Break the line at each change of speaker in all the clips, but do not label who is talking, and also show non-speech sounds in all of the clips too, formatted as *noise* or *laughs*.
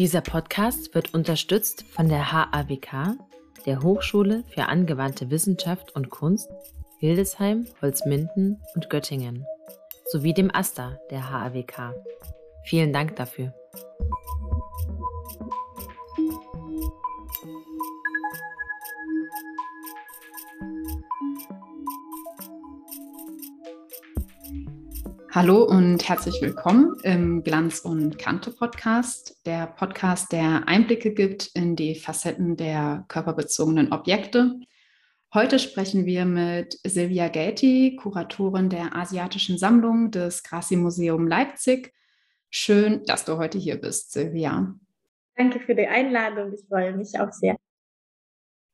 Dieser Podcast wird unterstützt von der HAWK, der Hochschule für angewandte Wissenschaft und Kunst Hildesheim, Holzminden und Göttingen sowie dem AStA der HAWK. Vielen Dank dafür.
Hallo und herzlich willkommen im Glanz und Kante Podcast, der Podcast, der Einblicke gibt in die Facetten der körperbezogenen Objekte. Heute sprechen wir mit Silvia Gelti, Kuratorin der Asiatischen Sammlung des Grassi Museum Leipzig. Schön, dass du heute hier bist, Silvia.
Danke für die Einladung. Ich freue mich auch sehr.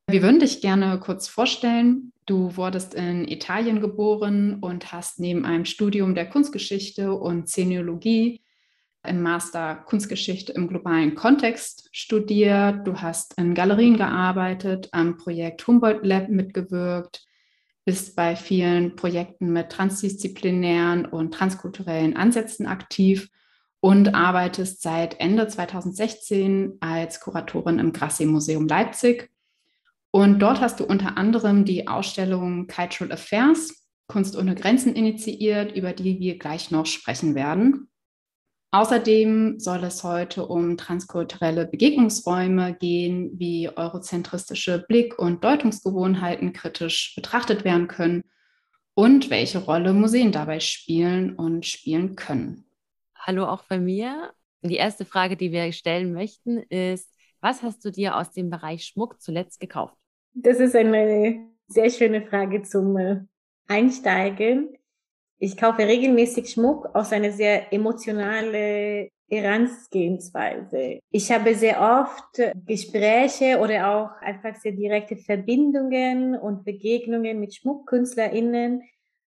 Wir würden dich gerne kurz vorstellen. Du wurdest in Italien geboren und hast neben einem Studium der Kunstgeschichte und Szeniologie im Master Kunstgeschichte im globalen Kontext studiert. Du hast in Galerien gearbeitet, am Projekt Humboldt Lab mitgewirkt, bist bei vielen Projekten mit transdisziplinären und transkulturellen Ansätzen aktiv und arbeitest seit Ende 2016 als Kuratorin im Grassi Museum Leipzig und dort hast du unter anderem die Ausstellung Cultural Affairs, Kunst ohne Grenzen initiiert, über die wir gleich noch sprechen werden. Außerdem soll es heute um transkulturelle Begegnungsräume gehen, wie eurozentristische Blick- und Deutungsgewohnheiten kritisch betrachtet werden können und welche Rolle Museen dabei spielen und spielen können.
Hallo auch bei mir. Die erste Frage, die wir stellen möchten, ist, was hast du dir aus dem Bereich Schmuck zuletzt gekauft?
Das ist eine sehr schöne Frage zum äh, Einsteigen. Ich kaufe regelmäßig Schmuck aus einer sehr emotionalen Herangehensweise. Ich habe sehr oft Gespräche oder auch einfach sehr direkte Verbindungen und Begegnungen mit SchmuckkünstlerInnen.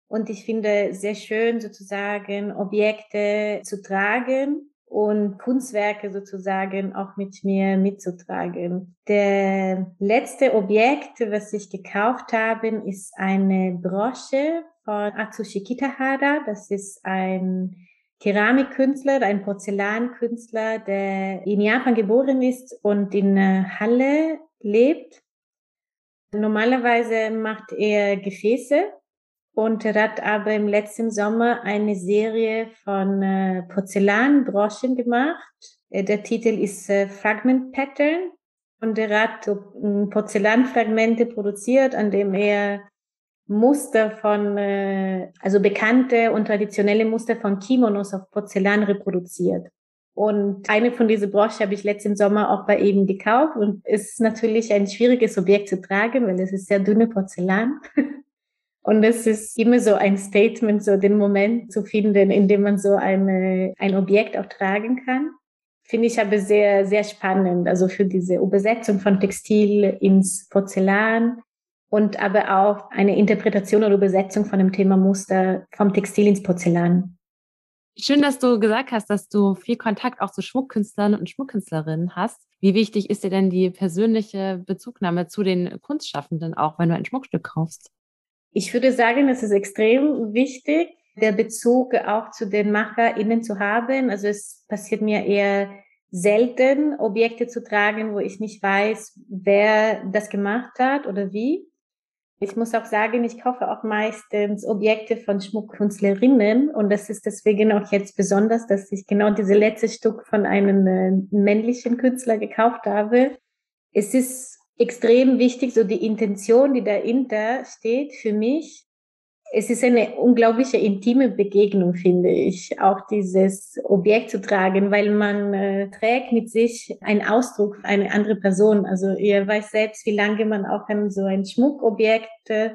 Und ich finde sehr schön, sozusagen Objekte zu tragen und Kunstwerke sozusagen auch mit mir mitzutragen. Der letzte Objekt, was ich gekauft habe, ist eine Brosche von Atsushi Kitahara. Das ist ein Keramikkünstler, ein Porzellankünstler, der in Japan geboren ist und in Halle lebt. Normalerweise macht er Gefäße und er hat aber im letzten Sommer eine Serie von äh, Porzellanbroschen gemacht. Äh, der Titel ist äh, Fragment Pattern und er hat äh, Porzellanfragmente produziert, an dem er Muster von, äh, also bekannte und traditionelle Muster von Kimonos auf Porzellan reproduziert. Und eine von diesen Broschen habe ich letzten Sommer auch bei ihm gekauft und es ist natürlich ein schwieriges Objekt zu tragen, weil es ist sehr dünne Porzellan. *laughs* Und es ist immer so ein Statement, so den Moment zu finden, in dem man so eine, ein Objekt auch tragen kann. Finde ich aber sehr, sehr spannend. Also für diese Übersetzung von Textil ins Porzellan und aber auch eine Interpretation oder Übersetzung von dem Thema Muster vom Textil ins Porzellan.
Schön, dass du gesagt hast, dass du viel Kontakt auch zu Schmuckkünstlern und Schmuckkünstlerinnen hast. Wie wichtig ist dir denn die persönliche Bezugnahme zu den Kunstschaffenden auch, wenn du ein Schmuckstück kaufst?
Ich würde sagen, es ist extrem wichtig, der Bezug auch zu den MacherInnen zu haben. Also es passiert mir eher selten, Objekte zu tragen, wo ich nicht weiß, wer das gemacht hat oder wie. Ich muss auch sagen, ich kaufe auch meistens Objekte von Schmuckkünstlerinnen und das ist deswegen auch jetzt besonders, dass ich genau diese letzte Stück von einem äh, männlichen Künstler gekauft habe. Es ist extrem wichtig, so die Intention, die dahinter steht für mich. Es ist eine unglaubliche intime Begegnung, finde ich, auch dieses Objekt zu tragen, weil man äh, trägt mit sich einen Ausdruck eine andere Person. Also ihr weiß selbst, wie lange man auch an so ein Schmuckobjekt äh,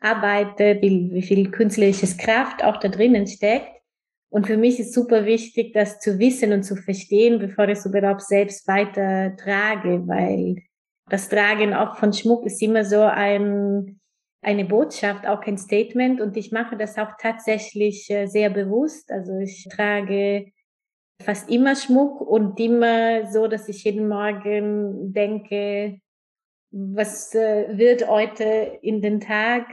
arbeitet, wie, wie viel künstlerisches Kraft auch da drinnen steckt. Und für mich ist super wichtig, das zu wissen und zu verstehen, bevor ich es überhaupt selbst weiter trage, weil das Tragen auch von Schmuck ist immer so ein, eine Botschaft, auch ein Statement. Und ich mache das auch tatsächlich äh, sehr bewusst. Also ich trage fast immer Schmuck und immer so, dass ich jeden Morgen denke, was äh, wird heute in den Tag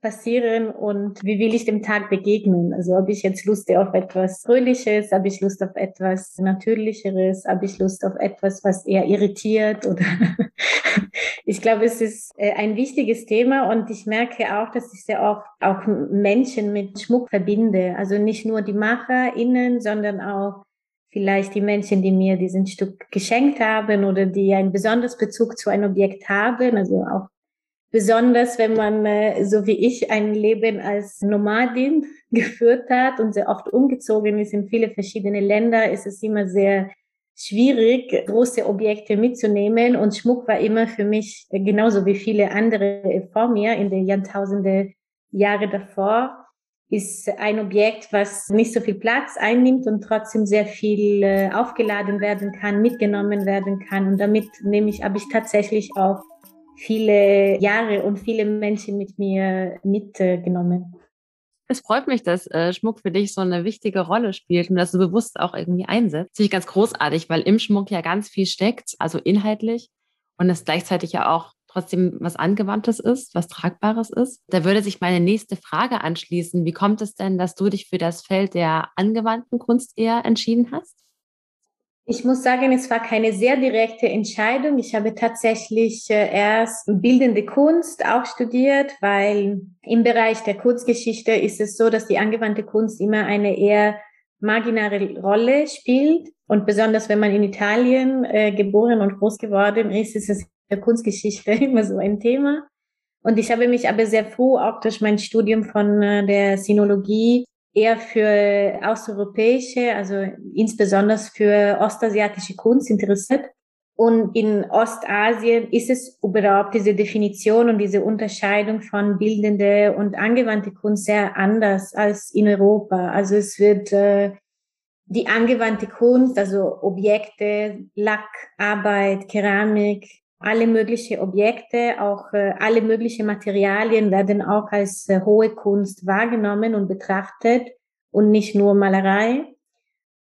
passieren und wie will ich dem Tag begegnen? Also habe ich jetzt Lust auf etwas Fröhliches, habe ich Lust auf etwas Natürlicheres, habe ich Lust auf etwas, was eher irritiert oder *laughs* ich glaube, es ist äh, ein wichtiges Thema und ich merke auch, dass ich sehr oft auch Menschen mit Schmuck verbinde. Also nicht nur die MacherInnen, sondern auch vielleicht die Menschen, die mir diesen Stück geschenkt haben oder die einen besonderen Bezug zu einem Objekt haben, also auch besonders wenn man, äh, so wie ich, ein Leben als Nomadin *laughs* geführt hat und sehr oft umgezogen ist in viele verschiedene Länder, ist es immer sehr schwierig, große Objekte mitzunehmen. Und Schmuck war immer für mich, äh, genauso wie viele andere vor mir in den Jahrtausende Jahre davor, ist ein Objekt, was nicht so viel Platz einnimmt und trotzdem sehr viel äh, aufgeladen werden kann, mitgenommen werden kann. Und damit nehme ich, habe ich tatsächlich auch viele Jahre und viele Menschen mit mir mitgenommen.
Es freut mich, dass äh, Schmuck für dich so eine wichtige Rolle spielt und dass du bewusst auch irgendwie einsetzt. Finde ich ganz großartig, weil im Schmuck ja ganz viel steckt, also inhaltlich und es gleichzeitig ja auch trotzdem was Angewandtes ist, was Tragbares ist. Da würde sich meine nächste Frage anschließen. Wie kommt es denn, dass du dich für das Feld der angewandten Kunst eher entschieden hast?
Ich muss sagen, es war keine sehr direkte Entscheidung. Ich habe tatsächlich äh, erst bildende Kunst auch studiert, weil im Bereich der Kurzgeschichte ist es so, dass die angewandte Kunst immer eine eher marginale Rolle spielt. Und besonders wenn man in Italien äh, geboren und groß geworden ist, ist es in der Kunstgeschichte *laughs* immer so ein Thema. Und ich habe mich aber sehr früh auch durch mein Studium von äh, der Sinologie eher für außereuropäische, also insbesondere für ostasiatische Kunst interessiert. Und in Ostasien ist es überhaupt diese Definition und diese Unterscheidung von bildende und angewandte Kunst sehr anders als in Europa. Also es wird äh, die angewandte Kunst, also Objekte, Lack, Arbeit, Keramik, alle möglichen Objekte, auch äh, alle möglichen Materialien werden auch als äh, hohe Kunst wahrgenommen und betrachtet und nicht nur Malerei.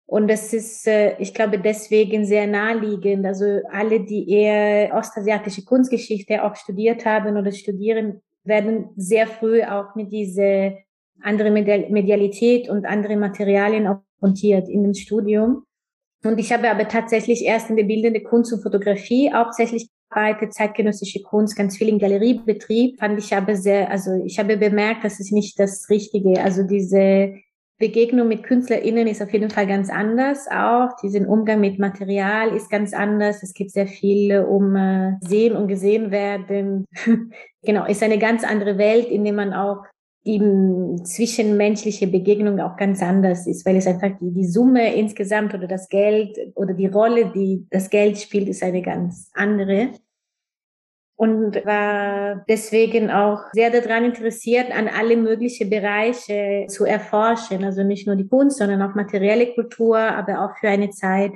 Und das ist, äh, ich glaube, deswegen sehr naheliegend. Also alle, die eher ostasiatische Kunstgeschichte auch studiert haben oder studieren, werden sehr früh auch mit dieser andere Medialität und andere Materialien auch konfrontiert in dem Studium. Und ich habe aber tatsächlich erst in der bildende Kunst und Fotografie hauptsächlich gearbeitet, zeitgenössische Kunst, ganz viel im Galeriebetrieb, fand ich aber sehr, also ich habe bemerkt, das ist nicht das Richtige. Also diese Begegnung mit KünstlerInnen ist auf jeden Fall ganz anders auch. Diesen Umgang mit Material ist ganz anders. Es geht sehr viel um äh, Sehen und Gesehen werden. *laughs* genau, ist eine ganz andere Welt, in der man auch eben zwischenmenschliche Begegnung auch ganz anders ist, weil es einfach die, die Summe insgesamt oder das Geld oder die Rolle, die das Geld spielt, ist eine ganz andere. Und war deswegen auch sehr daran interessiert, an alle möglichen Bereiche zu erforschen. Also nicht nur die Kunst, sondern auch materielle Kultur, aber auch für eine Zeit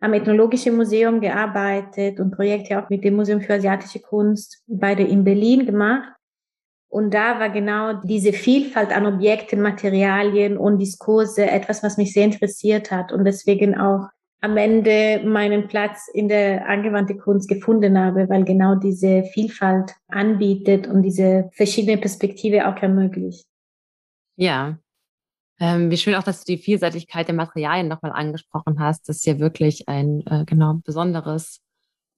am Ethnologischen Museum gearbeitet und Projekte auch mit dem Museum für asiatische Kunst beide in Berlin gemacht. Und da war genau diese Vielfalt an Objekten, Materialien und Diskurse etwas, was mich sehr interessiert hat und deswegen auch am Ende meinen Platz in der angewandten Kunst gefunden habe, weil genau diese Vielfalt anbietet und diese verschiedene Perspektive auch ermöglicht.
Ja. Ähm, wie schön auch, dass du die Vielseitigkeit der Materialien nochmal angesprochen hast. Das ist ja wirklich ein äh, genau besonderes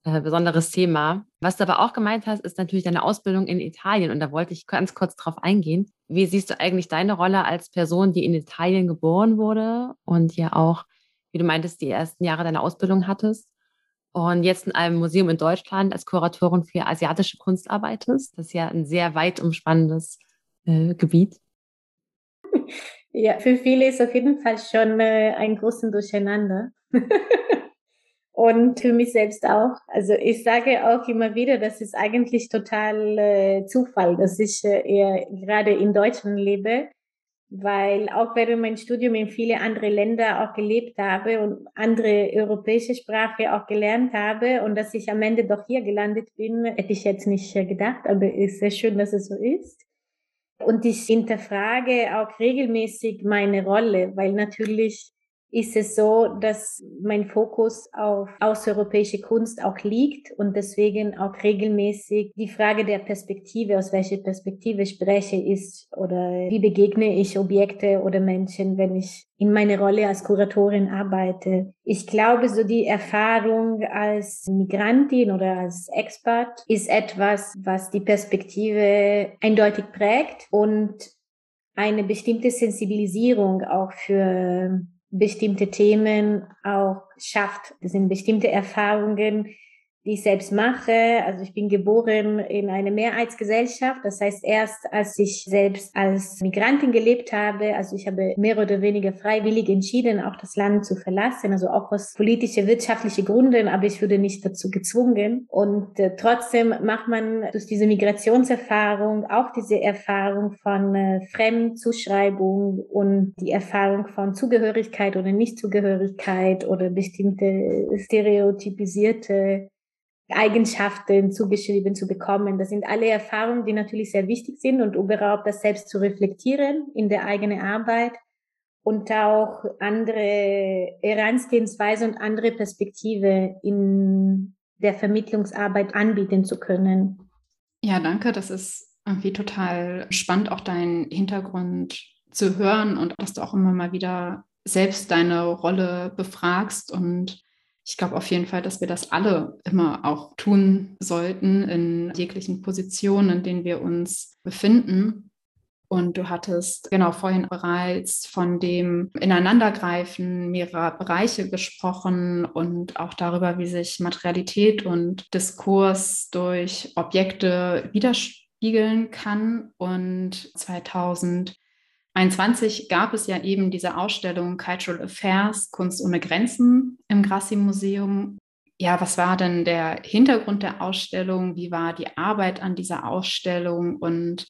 äh, besonderes Thema. Was du aber auch gemeint hast, ist natürlich deine Ausbildung in Italien. Und da wollte ich ganz kurz drauf eingehen. Wie siehst du eigentlich deine Rolle als Person, die in Italien geboren wurde und ja auch, wie du meintest, die ersten Jahre deiner Ausbildung hattest? Und jetzt in einem Museum in Deutschland als Kuratorin für asiatische Kunst arbeitest. Das ist ja ein sehr weit umspannendes äh, Gebiet. *laughs*
Ja, für viele ist auf jeden Fall schon äh, ein großes Durcheinander. *laughs* und für mich selbst auch. Also ich sage auch immer wieder, das ist eigentlich total äh, Zufall, dass ich äh, gerade in Deutschland lebe, weil auch während mein Studium in viele andere Länder auch gelebt habe und andere europäische Sprache auch gelernt habe und dass ich am Ende doch hier gelandet bin, hätte ich jetzt nicht äh, gedacht, aber ist sehr schön, dass es so ist. Und ich hinterfrage auch regelmäßig meine Rolle, weil natürlich ist es so, dass mein Fokus auf außereuropäische Kunst auch liegt und deswegen auch regelmäßig die Frage der Perspektive, aus welcher Perspektive spreche ist oder wie begegne ich Objekte oder Menschen, wenn ich in meiner Rolle als Kuratorin arbeite. Ich glaube, so die Erfahrung als Migrantin oder als Expert ist etwas, was die Perspektive eindeutig prägt und eine bestimmte Sensibilisierung auch für bestimmte Themen auch schafft. Das sind bestimmte Erfahrungen, die ich selbst mache. Also ich bin geboren in eine Mehrheitsgesellschaft. Das heißt, erst als ich selbst als Migrantin gelebt habe, also ich habe mehr oder weniger freiwillig entschieden, auch das Land zu verlassen, also auch aus politische, wirtschaftliche Gründen, aber ich wurde nicht dazu gezwungen. Und äh, trotzdem macht man durch diese Migrationserfahrung auch diese Erfahrung von äh, Fremdzuschreibung und die Erfahrung von Zugehörigkeit oder Nichtzugehörigkeit oder bestimmte stereotypisierte Eigenschaften zugeschrieben zu bekommen. Das sind alle Erfahrungen, die natürlich sehr wichtig sind und überhaupt das selbst zu reflektieren in der eigenen Arbeit und auch andere Herangehensweise und andere Perspektive in der Vermittlungsarbeit anbieten zu können.
Ja, danke. Das ist irgendwie total spannend, auch deinen Hintergrund zu hören und dass du auch immer mal wieder selbst deine Rolle befragst und ich glaube auf jeden Fall, dass wir das alle immer auch tun sollten in jeglichen Positionen, in denen wir uns befinden. Und du hattest genau vorhin bereits von dem Ineinandergreifen mehrerer Bereiche gesprochen und auch darüber, wie sich Materialität und Diskurs durch Objekte widerspiegeln kann. Und 2000 2021 gab es ja eben diese Ausstellung Cultural Affairs, Kunst ohne Grenzen im Grassi Museum. Ja, was war denn der Hintergrund der Ausstellung? Wie war die Arbeit an dieser Ausstellung? Und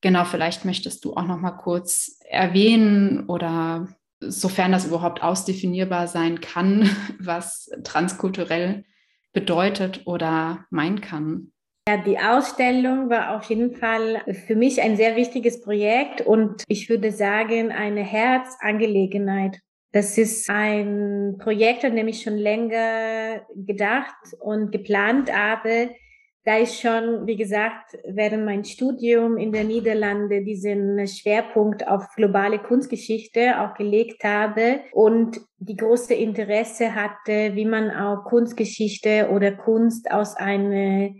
genau, vielleicht möchtest du auch noch mal kurz erwähnen oder sofern das überhaupt ausdefinierbar sein kann, *laughs* was transkulturell bedeutet oder meinen kann.
Ja, die Ausstellung war auf jeden Fall für mich ein sehr wichtiges Projekt und ich würde sagen eine Herzangelegenheit. Das ist ein Projekt, an dem ich schon länger gedacht und geplant habe, da ich schon, wie gesagt, während mein Studium in der Niederlande diesen Schwerpunkt auf globale Kunstgeschichte auch gelegt habe und die große Interesse hatte, wie man auch Kunstgeschichte oder Kunst aus einer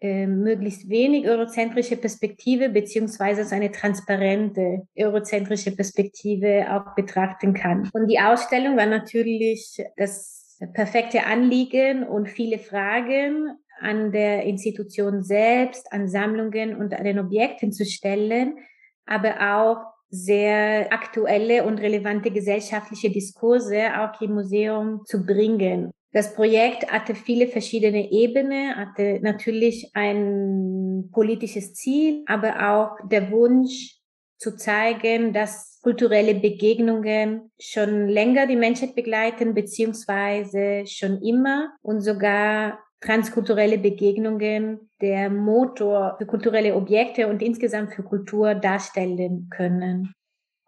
äh, möglichst wenig eurozentrische Perspektive beziehungsweise als eine transparente eurozentrische Perspektive auch betrachten kann. Und die Ausstellung war natürlich das perfekte Anliegen und viele Fragen an der Institution selbst, an Sammlungen und an den Objekten zu stellen, aber auch sehr aktuelle und relevante gesellschaftliche Diskurse auch im Museum zu bringen. Das Projekt hatte viele verschiedene Ebenen, hatte natürlich ein politisches Ziel, aber auch der Wunsch zu zeigen, dass kulturelle Begegnungen schon länger die Menschheit begleiten, beziehungsweise schon immer und sogar transkulturelle Begegnungen der Motor für kulturelle Objekte und insgesamt für Kultur darstellen können.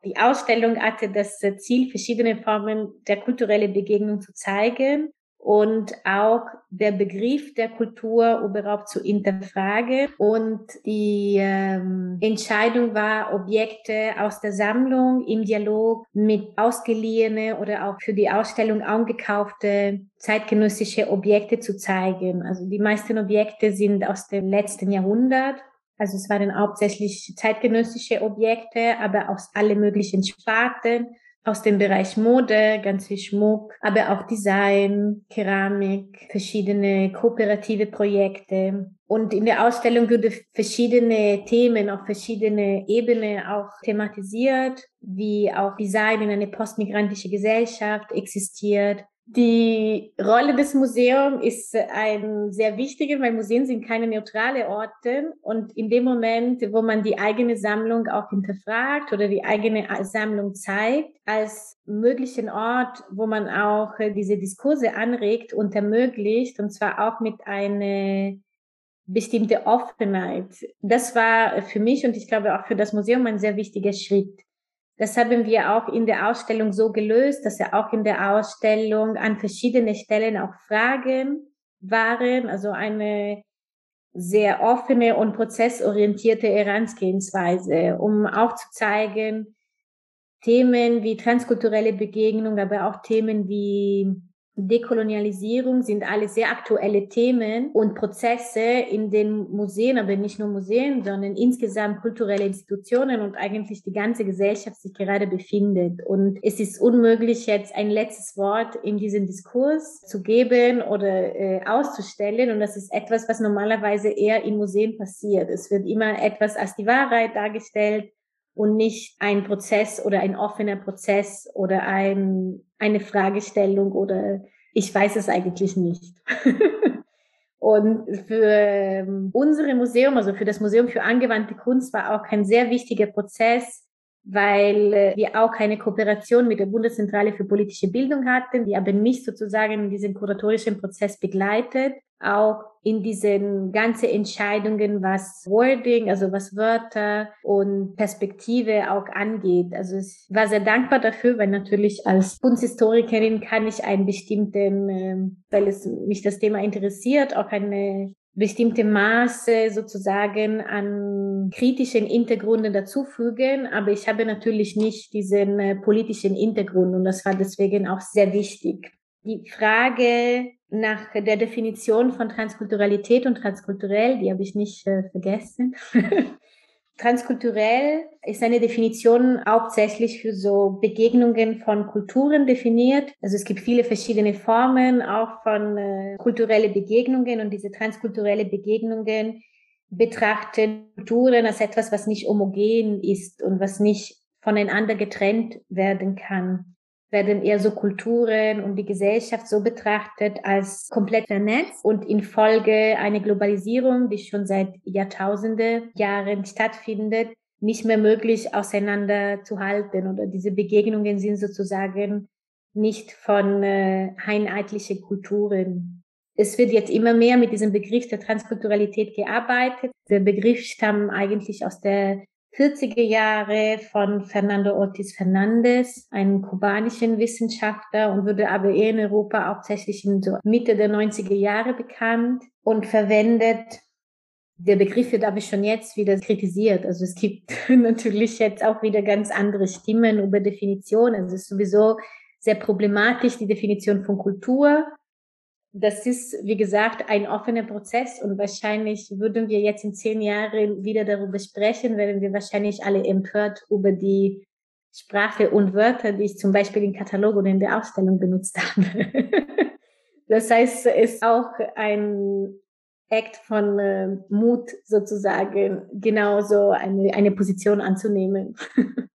Die Ausstellung hatte das Ziel, verschiedene Formen der kulturellen Begegnung zu zeigen und auch der Begriff der Kultur überhaupt zu hinterfragen. Und die ähm, Entscheidung war, Objekte aus der Sammlung im Dialog mit ausgeliehene oder auch für die Ausstellung angekaufte zeitgenössische Objekte zu zeigen. Also die meisten Objekte sind aus dem letzten Jahrhundert. Also es waren hauptsächlich zeitgenössische Objekte, aber aus alle möglichen Sparten aus dem Bereich Mode, ganz viel Schmuck, aber auch Design, Keramik, verschiedene kooperative Projekte. Und in der Ausstellung wurde verschiedene Themen auf verschiedene Ebenen auch thematisiert, wie auch Design in eine postmigrantische Gesellschaft existiert, die Rolle des Museums ist ein sehr wichtige, weil Museen sind keine neutrale Orte. Und in dem Moment, wo man die eigene Sammlung auch hinterfragt oder die eigene Sammlung zeigt, als möglichen Ort, wo man auch diese Diskurse anregt und ermöglicht, und zwar auch mit einer bestimmte Offenheit. Das war für mich und ich glaube auch für das Museum ein sehr wichtiger Schritt. Das haben wir auch in der Ausstellung so gelöst, dass er auch in der Ausstellung an verschiedene Stellen auch Fragen waren, also eine sehr offene und prozessorientierte Herangehensweise, um auch zu zeigen, Themen wie transkulturelle Begegnung, aber auch Themen wie Dekolonialisierung sind alles sehr aktuelle Themen und Prozesse in den Museen, aber nicht nur Museen, sondern insgesamt kulturelle Institutionen und eigentlich die ganze Gesellschaft sich gerade befindet. Und es ist unmöglich, jetzt ein letztes Wort in diesem Diskurs zu geben oder äh, auszustellen. Und das ist etwas, was normalerweise eher in Museen passiert. Es wird immer etwas als die Wahrheit dargestellt und nicht ein Prozess oder ein offener Prozess oder ein, eine Fragestellung oder ich weiß es eigentlich nicht. *laughs* und für ähm, unsere Museum, also für das Museum für angewandte Kunst war auch ein sehr wichtiger Prozess, weil äh, wir auch keine Kooperation mit der Bundeszentrale für politische Bildung hatten, die aber nicht sozusagen diesen kuratorischen Prozess begleitet, auch in diesen ganzen Entscheidungen, was Wording, also was Wörter und Perspektive auch angeht. Also ich war sehr dankbar dafür, weil natürlich als Kunsthistorikerin kann ich einen bestimmten, ähm, weil es mich das Thema interessiert, auch eine bestimmte Maße sozusagen an kritischen Hintergründen dazufügen, aber ich habe natürlich nicht diesen äh, politischen Hintergrund und das war deswegen auch sehr wichtig. Die Frage nach der Definition von Transkulturalität und transkulturell, die habe ich nicht äh, vergessen. *laughs* Transkulturell ist eine Definition hauptsächlich für so Begegnungen von Kulturen definiert. Also es gibt viele verschiedene Formen auch von äh, kulturelle Begegnungen und diese transkulturelle Begegnungen betrachten Kulturen als etwas, was nicht homogen ist und was nicht voneinander getrennt werden kann werden eher so Kulturen und die Gesellschaft so betrachtet als komplett vernetzt und infolge einer Globalisierung, die schon seit Jahrtausende Jahren stattfindet, nicht mehr möglich auseinanderzuhalten oder diese Begegnungen sind sozusagen nicht von äh, einheitlichen Kulturen. Es wird jetzt immer mehr mit diesem Begriff der Transkulturalität gearbeitet. Der Begriff stammt eigentlich aus der 40er Jahre von Fernando Ortiz Fernandez, einem kubanischen Wissenschaftler und wurde aber eher in Europa hauptsächlich in so Mitte der 90er Jahre bekannt und verwendet der Begriff wird aber schon jetzt wieder kritisiert. Also es gibt *laughs* natürlich jetzt auch wieder ganz andere Stimmen über Definitionen. Also es ist sowieso sehr problematisch, die Definition von Kultur das ist, wie gesagt, ein offener Prozess und wahrscheinlich würden wir jetzt in zehn Jahren wieder darüber sprechen, werden wir wahrscheinlich alle empört über die Sprache und Wörter, die ich zum Beispiel im Katalog oder in der Ausstellung benutzt habe. *laughs* das heißt, es ist auch ein Act von äh, Mut sozusagen, genauso eine, eine Position anzunehmen. *laughs*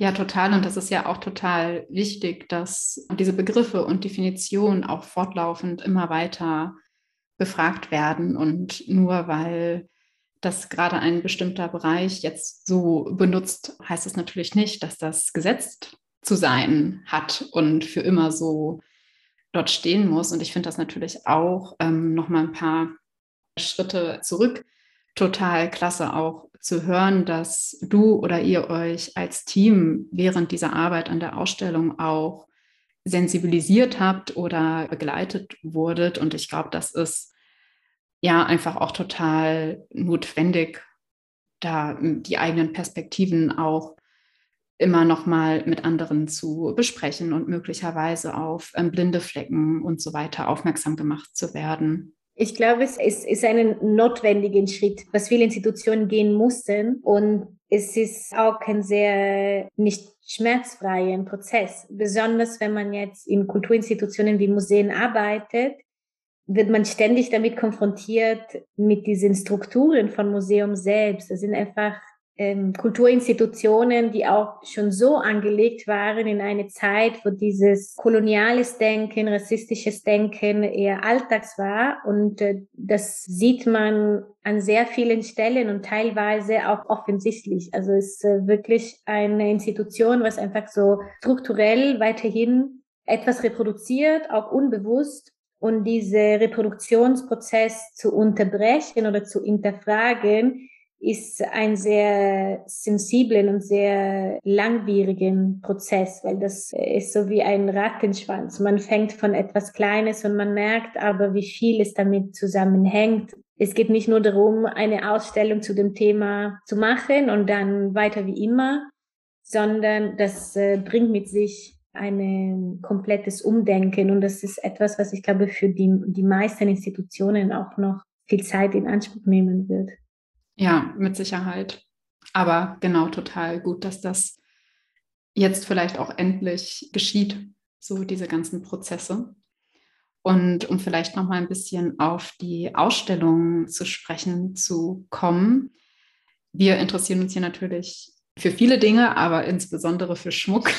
Ja, total. Und das ist ja auch total wichtig, dass diese Begriffe und Definitionen auch fortlaufend immer weiter befragt werden. Und nur weil das gerade ein bestimmter Bereich jetzt so benutzt, heißt es natürlich nicht, dass das gesetzt zu sein hat und für immer so dort stehen muss. Und ich finde das natürlich auch ähm, noch mal ein paar Schritte zurück total klasse auch zu hören, dass du oder ihr euch als Team während dieser Arbeit an der Ausstellung auch sensibilisiert habt oder begleitet wurdet. Und ich glaube, das ist ja einfach auch total notwendig, da die eigenen Perspektiven auch immer noch mal mit anderen zu besprechen und möglicherweise auf ähm, blinde Flecken und so weiter aufmerksam gemacht zu werden.
Ich glaube, es ist, ist ein notwendiger Schritt, was viele Institutionen gehen mussten. Und es ist auch ein sehr nicht schmerzfreier Prozess. Besonders wenn man jetzt in Kulturinstitutionen wie Museen arbeitet, wird man ständig damit konfrontiert mit diesen Strukturen von Museum selbst. Das sind einfach ähm, Kulturinstitutionen, die auch schon so angelegt waren in eine Zeit, wo dieses koloniales Denken, rassistisches Denken eher alltags war. Und äh, das sieht man an sehr vielen Stellen und teilweise auch offensichtlich. Also es ist äh, wirklich eine Institution, was einfach so strukturell weiterhin etwas reproduziert, auch unbewusst. Und diese Reproduktionsprozess zu unterbrechen oder zu hinterfragen, ist ein sehr sensiblen und sehr langwierigen Prozess, weil das ist so wie ein Rattenschwanz. Man fängt von etwas Kleines und man merkt aber, wie viel es damit zusammenhängt. Es geht nicht nur darum, eine Ausstellung zu dem Thema zu machen und dann weiter wie immer, sondern das äh, bringt mit sich ein komplettes Umdenken und das ist etwas, was ich glaube für die, die meisten Institutionen auch noch viel Zeit in Anspruch nehmen wird.
Ja, mit Sicherheit. Aber genau, total gut, dass das jetzt vielleicht auch endlich geschieht, so diese ganzen Prozesse. Und um vielleicht noch mal ein bisschen auf die Ausstellung zu sprechen zu kommen. Wir interessieren uns hier natürlich für viele Dinge, aber insbesondere für Schmuck.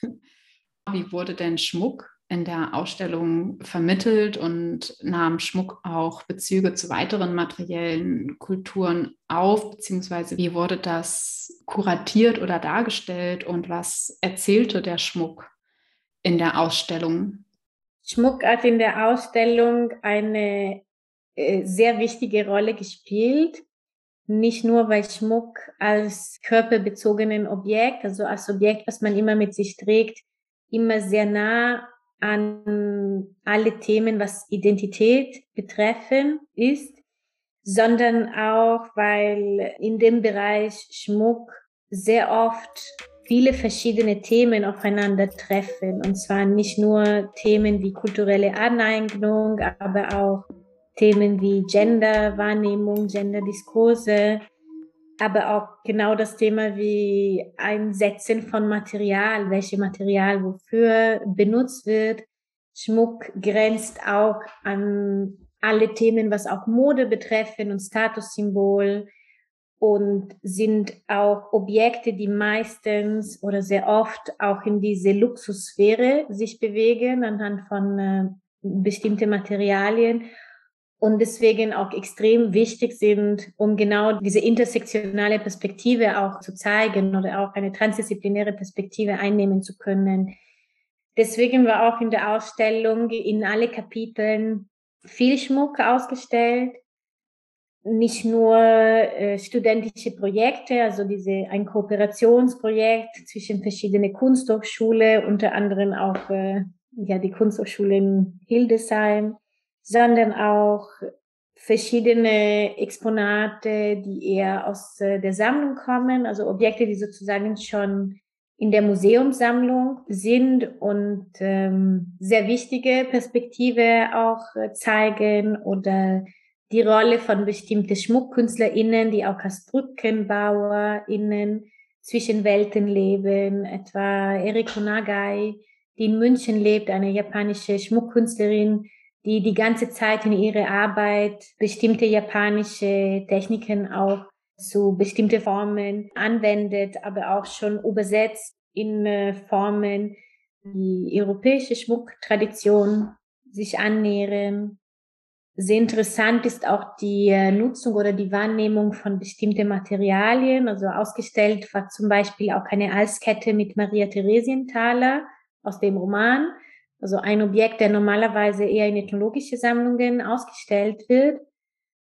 *laughs* Wie wurde denn Schmuck in der Ausstellung vermittelt und nahm Schmuck auch Bezüge zu weiteren materiellen Kulturen auf, beziehungsweise wie wurde das kuratiert oder dargestellt und was erzählte der Schmuck in der Ausstellung?
Schmuck hat in der Ausstellung eine äh, sehr wichtige Rolle gespielt. Nicht nur, weil Schmuck als körperbezogenen Objekt, also als Objekt, was man immer mit sich trägt, immer sehr nah an alle Themen, was Identität betreffen ist, sondern auch, weil in dem Bereich Schmuck sehr oft viele verschiedene Themen aufeinandertreffen. Und zwar nicht nur Themen wie kulturelle Aneignung, aber auch Themen wie Genderwahrnehmung, Genderdiskurse, aber auch genau das Thema wie Einsetzen von Material, welche Material wofür benutzt wird. Schmuck grenzt auch an alle Themen, was auch Mode betreffen und Statussymbol. Und sind auch Objekte, die meistens oder sehr oft auch in diese Luxussphäre sich bewegen anhand von äh, bestimmten Materialien und deswegen auch extrem wichtig sind, um genau diese intersektionale Perspektive auch zu zeigen oder auch eine transdisziplinäre Perspektive einnehmen zu können. Deswegen war auch in der Ausstellung in alle Kapiteln viel Schmuck ausgestellt, nicht nur äh, studentische Projekte, also diese ein Kooperationsprojekt zwischen verschiedenen Kunsthochschule, unter anderem auch äh, ja die Kunsthochschule in Hildesheim, sondern auch verschiedene Exponate, die eher aus äh, der Sammlung kommen, also Objekte, die sozusagen schon in der Museumssammlung sind und ähm, sehr wichtige Perspektive auch äh, zeigen oder die Rolle von bestimmten SchmuckkünstlerInnen, die auch als BrückenbauerInnen zwischen Welten leben, etwa Eriko Nagai, die in München lebt, eine japanische Schmuckkünstlerin, die die ganze Zeit in ihrer Arbeit bestimmte japanische Techniken auch zu bestimmte Formen anwendet, aber auch schon übersetzt in äh, Formen, die europäische Schmucktradition sich annähern. Sehr interessant ist auch die äh, Nutzung oder die Wahrnehmung von bestimmten Materialien. Also ausgestellt war zum Beispiel auch eine Halskette mit Maria Theresienthaler aus dem Roman also ein Objekt, der normalerweise eher in ethnologische Sammlungen ausgestellt wird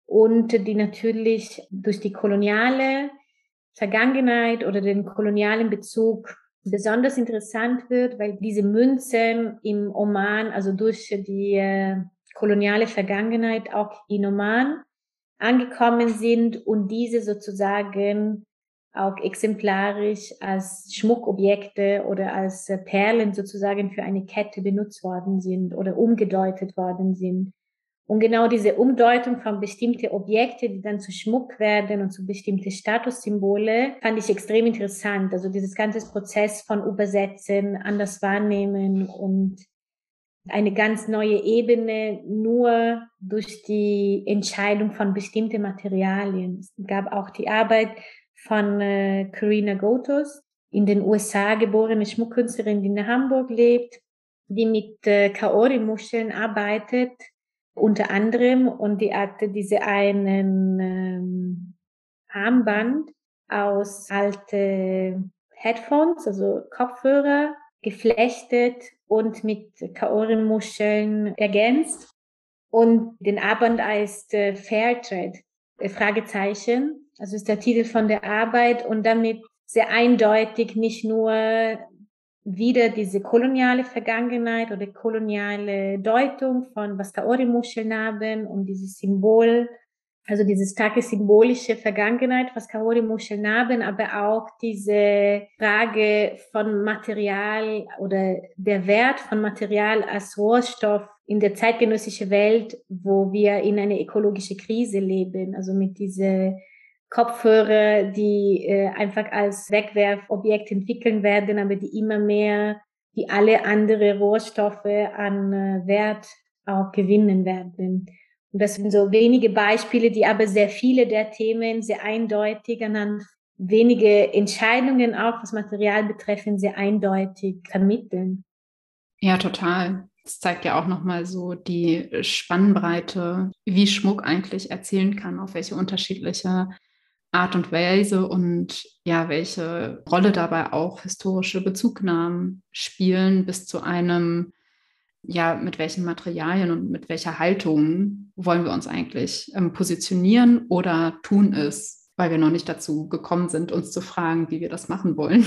und die natürlich durch die koloniale Vergangenheit oder den kolonialen Bezug besonders interessant wird, weil diese Münzen im Oman, also durch die äh, koloniale Vergangenheit auch in Oman angekommen sind und diese sozusagen auch exemplarisch als Schmuckobjekte oder als äh, Perlen sozusagen für eine Kette benutzt worden sind oder umgedeutet worden sind. Und genau diese Umdeutung von bestimmten Objekte, die dann zu Schmuck werden und zu bestimmten Statussymbole, fand ich extrem interessant. Also dieses ganze Prozess von Übersetzen, anders wahrnehmen und eine ganz neue Ebene nur durch die Entscheidung von bestimmten Materialien. Es gab auch die Arbeit von äh, Karina Gotos, in den USA geborene Schmuckkünstlerin, die in Hamburg lebt, die mit äh, Kaori-Muscheln arbeitet, unter anderem, und die hatte diese einen ähm, Armband aus alte Headphones, also Kopfhörer, geflechtet und mit Kaori-Muscheln ergänzt. Und den Armband heißt äh, Fairtrade. äh, Fragezeichen. Also ist der Titel von der Arbeit und damit sehr eindeutig nicht nur wieder diese koloniale Vergangenheit oder koloniale Deutung von was Kaori-Muscheln haben und dieses Symbol, also diese starke symbolische Vergangenheit, was Kaori-Muscheln haben, aber auch diese Frage von Material oder der Wert von Material als Rohstoff in der zeitgenössischen Welt, wo wir in einer ökologischen Krise leben, also mit dieser Kopfhörer, die äh, einfach als Wegwerfobjekt entwickeln werden, aber die immer mehr, wie alle anderen Rohstoffe an äh, Wert auch gewinnen werden. Und das sind so wenige Beispiele, die aber sehr viele der Themen sehr eindeutig anhand wenige Entscheidungen auch, was Material betreffen, sehr eindeutig vermitteln.
Ja, total. Das zeigt ja auch nochmal so die Spannbreite, wie Schmuck eigentlich erzählen kann, auf welche unterschiedliche Art und Weise und ja, welche Rolle dabei auch historische Bezugnahmen spielen bis zu einem, ja, mit welchen Materialien und mit welcher Haltung wollen wir uns eigentlich ähm, positionieren oder tun es, weil wir noch nicht dazu gekommen sind, uns zu fragen, wie wir das machen wollen.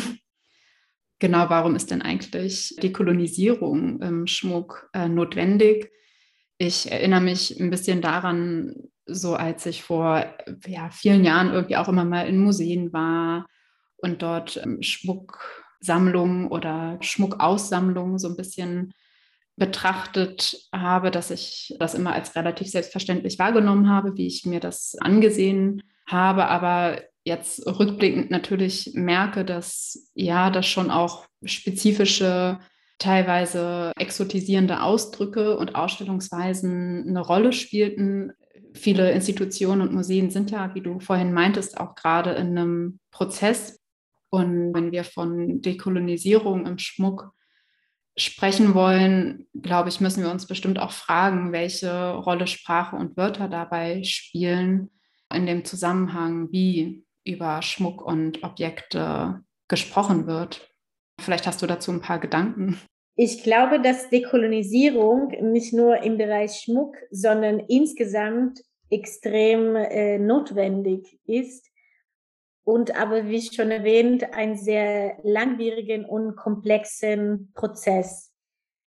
Genau, warum ist denn eigentlich Dekolonisierung im Schmuck äh, notwendig? Ich erinnere mich ein bisschen daran, so als ich vor ja, vielen Jahren irgendwie auch immer mal in Museen war und dort ähm, Schmucksammlungen oder Schmuckaussammlungen so ein bisschen betrachtet habe, dass ich das immer als relativ selbstverständlich wahrgenommen habe, wie ich mir das angesehen habe, aber jetzt rückblickend natürlich merke, dass ja, das schon auch spezifische, teilweise exotisierende Ausdrücke und Ausstellungsweisen eine Rolle spielten viele Institutionen und Museen sind ja, wie du vorhin meintest, auch gerade in einem Prozess. Und wenn wir von Dekolonisierung im Schmuck sprechen wollen, glaube ich, müssen wir uns bestimmt auch fragen, welche Rolle Sprache und Wörter dabei spielen in dem Zusammenhang, wie über Schmuck und Objekte gesprochen wird. Vielleicht hast du dazu ein paar Gedanken.
Ich glaube, dass Dekolonisierung nicht nur im Bereich Schmuck, sondern insgesamt extrem äh, notwendig ist und aber, wie schon erwähnt, einen sehr langwierigen und komplexen Prozess.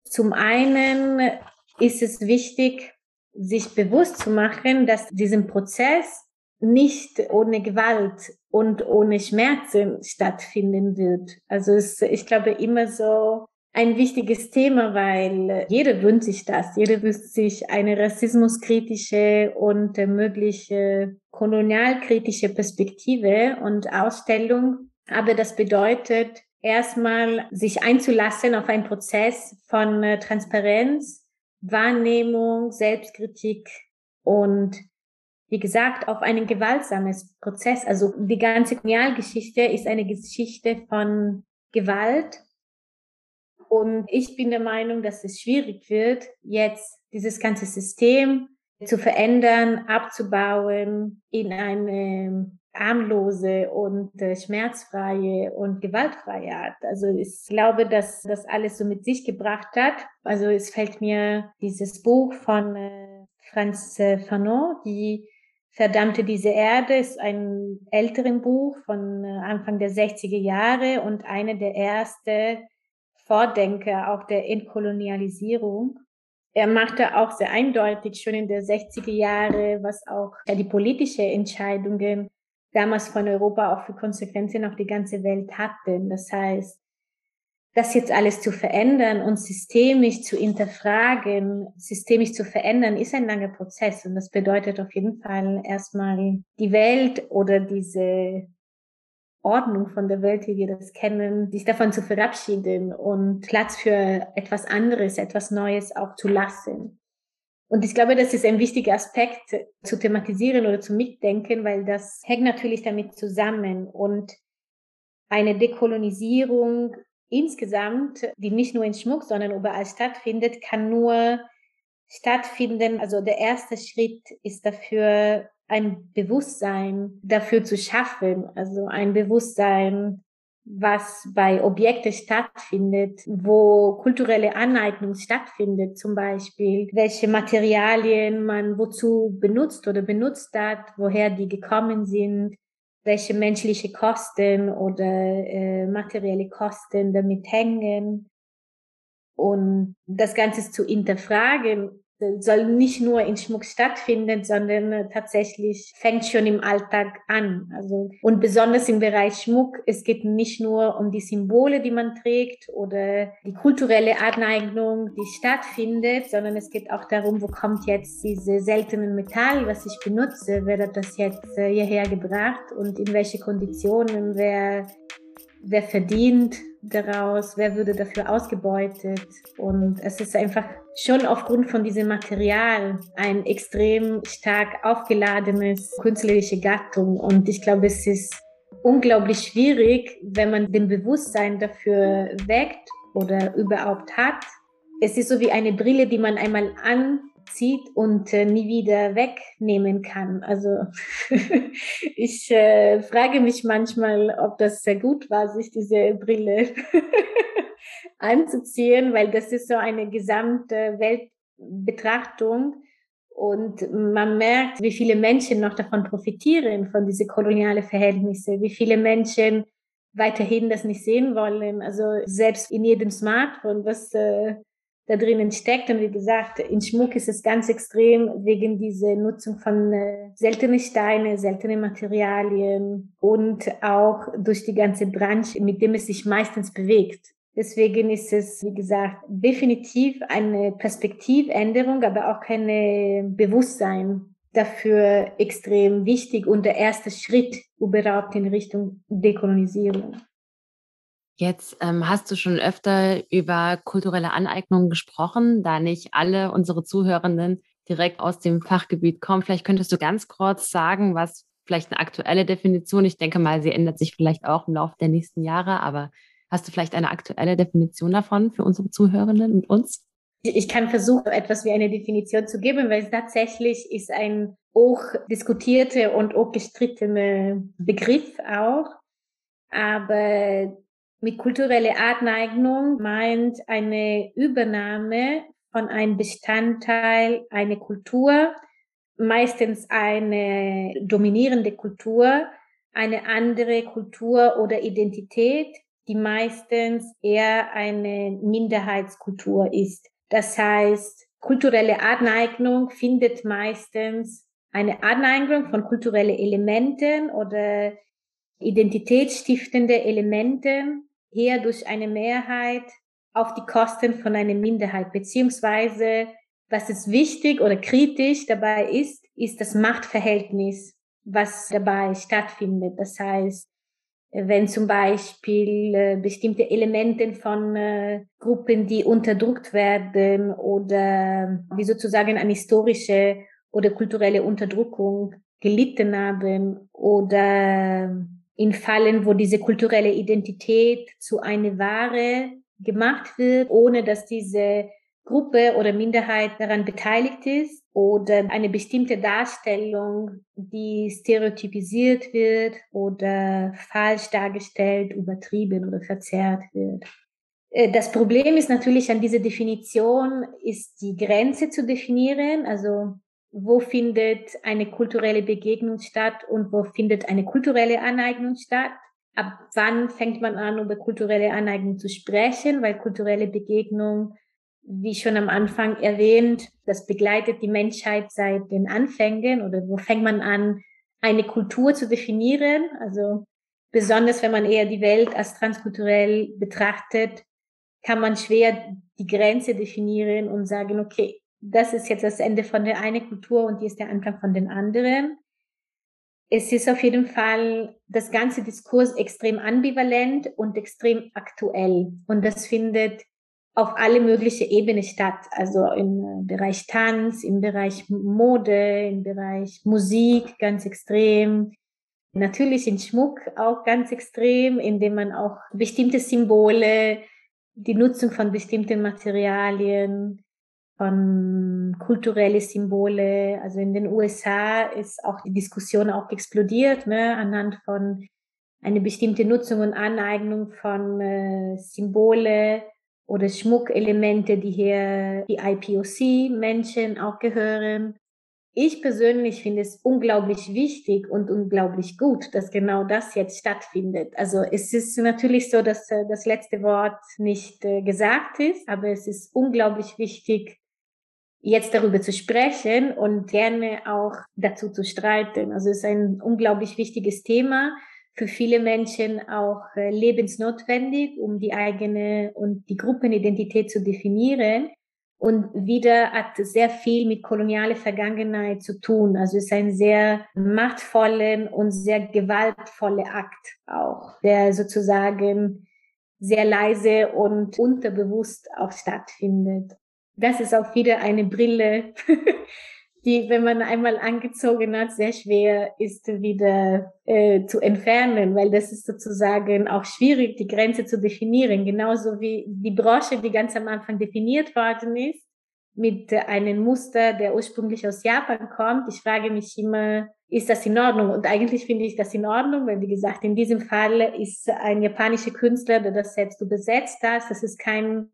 Zum einen ist es wichtig, sich bewusst zu machen, dass diesen Prozess nicht ohne Gewalt und ohne Schmerzen stattfinden wird. Also es, ich glaube immer so ein wichtiges Thema, weil jeder wünscht sich das. Jeder wünscht sich eine rassismuskritische und mögliche kolonialkritische Perspektive und Ausstellung. Aber das bedeutet erstmal sich einzulassen auf einen Prozess von äh, Transparenz, Wahrnehmung, Selbstkritik und wie gesagt, auf einen gewaltsames Prozess. Also die ganze Kolonialgeschichte ist eine Geschichte von Gewalt, und ich bin der Meinung, dass es schwierig wird, jetzt dieses ganze System zu verändern, abzubauen in eine armlose und äh, schmerzfreie und gewaltfreie Art. Also ich glaube, dass das alles so mit sich gebracht hat. Also es fällt mir dieses Buch von äh, Franz äh, Fanon, die Verdammte diese Erde, ist ein älteren Buch von äh, Anfang der 60er Jahre und eine der ersten Vordenker auch der Entkolonialisierung. Er machte auch sehr eindeutig schon in der 60er Jahre, was auch die politische Entscheidungen damals von Europa auch für Konsequenzen auf die ganze Welt hatten. Das heißt, das jetzt alles zu verändern und systemisch zu hinterfragen, systemisch zu verändern, ist ein langer Prozess. Und das bedeutet auf jeden Fall erstmal die Welt oder diese Ordnung von der Welt, wie wir das kennen, sich davon zu verabschieden und Platz für etwas anderes, etwas Neues auch zu lassen. Und ich glaube, das ist ein wichtiger Aspekt zu thematisieren oder zu mitdenken, weil das hängt natürlich damit zusammen. Und eine Dekolonisierung insgesamt, die nicht nur in Schmuck, sondern überall stattfindet, kann nur stattfinden. Also der erste Schritt ist dafür ein Bewusstsein dafür zu schaffen, also ein Bewusstsein was bei Objekten stattfindet, wo kulturelle Aneignung stattfindet, zum Beispiel, welche Materialien man wozu benutzt oder benutzt hat, woher die gekommen sind, welche menschliche Kosten oder äh, materielle Kosten damit hängen. Und das Ganze zu hinterfragen soll nicht nur in Schmuck stattfinden, sondern äh, tatsächlich fängt schon im Alltag an. Also, und besonders im Bereich Schmuck, es geht nicht nur um die Symbole, die man trägt oder die kulturelle Aneignung, die stattfindet, sondern es geht auch darum, wo kommt jetzt diese seltenen Metall, was ich benutze, wer hat das jetzt äh, hierher gebracht? Und in welche Konditionen, wer wer verdient daraus, wer würde dafür ausgebeutet. Und es ist einfach schon aufgrund von diesem Material ein extrem stark aufgeladenes künstlerische Gattung. Und ich glaube, es ist unglaublich schwierig, wenn man den Bewusstsein dafür weckt oder überhaupt hat. Es ist so wie eine Brille, die man einmal an zieht und äh, nie wieder wegnehmen kann. Also *laughs* ich äh, frage mich manchmal, ob das sehr gut war, sich diese Brille *laughs* anzuziehen, weil das ist so eine gesamte Weltbetrachtung und man merkt, wie viele Menschen noch davon profitieren, von diese koloniale Verhältnisse, wie viele Menschen weiterhin das nicht sehen wollen. Also selbst in jedem Smartphone, was äh, da drinnen steckt. Und wie gesagt, in Schmuck ist es ganz extrem wegen dieser Nutzung von äh, seltenen Steine, seltenen Materialien und auch durch die ganze Branche, mit dem es sich meistens bewegt. Deswegen ist es, wie gesagt, definitiv eine Perspektivänderung, aber auch kein Bewusstsein dafür extrem wichtig und der erste Schritt überhaupt in Richtung Dekolonisierung.
Jetzt ähm, hast du schon öfter über kulturelle Aneignung gesprochen, da nicht alle unsere Zuhörenden direkt aus dem Fachgebiet kommen. Vielleicht könntest du ganz kurz sagen, was vielleicht eine aktuelle Definition, ich denke mal, sie ändert sich vielleicht auch im Laufe der nächsten Jahre, aber hast du vielleicht eine aktuelle Definition davon für unsere Zuhörenden und uns?
Ich kann versuchen, etwas wie eine Definition zu geben, weil es tatsächlich ist ein hoch diskutierte und hoch gestrittene Begriff auch. Aber mit kultureller Artneigung meint eine Übernahme von einem Bestandteil einer Kultur, meistens eine dominierende Kultur, eine andere Kultur oder Identität, die meistens eher eine Minderheitskultur ist. Das heißt, kulturelle Aneignung findet meistens eine Aneignung von kulturellen Elementen oder identitätsstiftende Elementen eher durch eine Mehrheit auf die Kosten von einer Minderheit, beziehungsweise was es wichtig oder kritisch dabei ist, ist das Machtverhältnis, was dabei stattfindet. Das heißt, wenn zum Beispiel äh, bestimmte Elemente von äh, Gruppen, die unterdrückt werden oder wie sozusagen eine historische oder kulturelle Unterdrückung gelitten haben oder in Fallen, wo diese kulturelle Identität zu einer Ware gemacht wird, ohne dass diese Gruppe oder Minderheit daran beteiligt ist oder eine bestimmte Darstellung, die stereotypisiert wird oder falsch dargestellt, übertrieben oder verzerrt wird. Äh, das Problem ist natürlich an dieser Definition, ist die Grenze zu definieren. Also wo findet eine kulturelle Begegnung statt und wo findet eine kulturelle Aneignung statt. Ab wann fängt man an, über kulturelle Aneignung zu sprechen, weil kulturelle Begegnung, wie schon am Anfang erwähnt, das begleitet die Menschheit seit den Anfängen oder wo fängt man an, eine Kultur zu definieren. Also besonders wenn man eher die Welt als transkulturell betrachtet, kann man schwer die Grenze definieren und sagen, okay, das ist jetzt das Ende von der einen Kultur und die ist der Anfang von den anderen. Es ist auf jeden Fall das ganze Diskurs extrem ambivalent und extrem aktuell. Und das findet auf alle möglichen Ebenen statt. Also im Bereich Tanz, im Bereich Mode, im Bereich Musik ganz extrem. Natürlich in Schmuck auch ganz extrem, indem man auch bestimmte Symbole, die Nutzung von bestimmten Materialien, von kulturelle Symbole. Also in den USA ist auch die Diskussion auch explodiert, ne, anhand von eine bestimmte Nutzung und Aneignung von äh, Symbole oder Schmuckelemente, die hier die IPOC-Menschen auch gehören. Ich persönlich finde es unglaublich wichtig und unglaublich gut, dass genau das jetzt stattfindet. Also es ist natürlich so, dass äh, das letzte Wort nicht äh, gesagt ist, aber es ist unglaublich wichtig, jetzt darüber zu sprechen und gerne auch dazu zu streiten. Also es ist ein unglaublich wichtiges Thema, für viele Menschen auch äh, lebensnotwendig, um die eigene und die Gruppenidentität zu definieren. Und wieder hat sehr viel mit kolonialer Vergangenheit zu tun. Also es ist ein sehr machtvollen und sehr gewaltvoller Akt auch, der sozusagen sehr leise und unterbewusst auch stattfindet. Das ist auch wieder eine Brille, *laughs* die, wenn man einmal angezogen hat, sehr schwer ist wieder äh, zu entfernen, weil das ist sozusagen auch schwierig, die Grenze zu definieren. Genauso wie die Branche, die ganz am Anfang definiert worden ist, mit einem Muster, der ursprünglich aus Japan kommt. Ich frage mich immer, ist das in Ordnung? Und eigentlich finde ich das in Ordnung, weil wie gesagt, in diesem Fall ist ein japanischer Künstler, der das selbst übersetzt hat. Das ist kein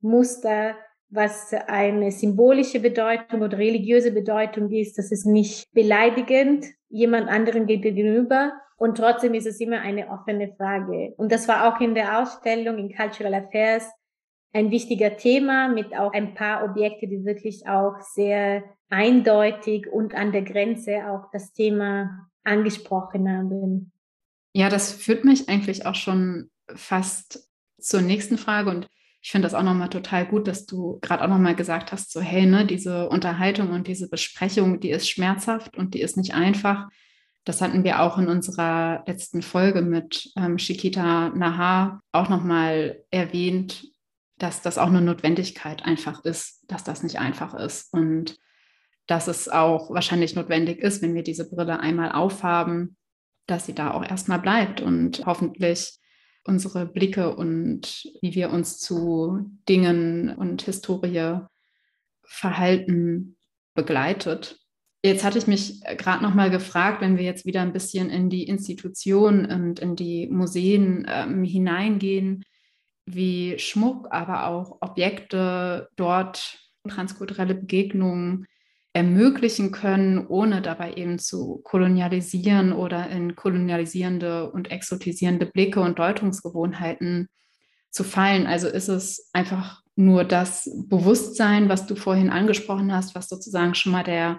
Muster, was eine symbolische Bedeutung oder religiöse Bedeutung ist. Das ist nicht beleidigend jemand anderen gegenüber. Und trotzdem ist es immer eine offene Frage. Und das war auch in der Ausstellung in Cultural Affairs ein wichtiger Thema mit auch ein paar Objekte, die wirklich auch sehr eindeutig und an der Grenze auch das Thema angesprochen haben.
Ja, das führt mich eigentlich auch schon fast zur nächsten Frage und ich finde das auch nochmal total gut, dass du gerade auch nochmal gesagt hast, so hey, ne, diese Unterhaltung und diese Besprechung, die ist schmerzhaft und die ist nicht einfach. Das hatten wir auch in unserer letzten Folge mit ähm, Shikita Nahar auch nochmal erwähnt, dass das auch eine Notwendigkeit einfach ist, dass das nicht einfach ist und dass es auch wahrscheinlich notwendig ist, wenn wir diese Brille einmal aufhaben, dass sie da auch erstmal bleibt und hoffentlich unsere Blicke und wie wir uns zu Dingen und Historie verhalten begleitet. Jetzt hatte ich mich gerade noch mal gefragt, wenn wir jetzt wieder ein bisschen in die Institutionen und in die Museen ähm, hineingehen, wie Schmuck, aber auch Objekte dort, transkulturelle Begegnungen ermöglichen können, ohne dabei eben zu kolonialisieren oder in kolonialisierende und exotisierende Blicke und Deutungsgewohnheiten zu fallen. Also ist es einfach nur das Bewusstsein, was du vorhin angesprochen hast, was sozusagen schon mal der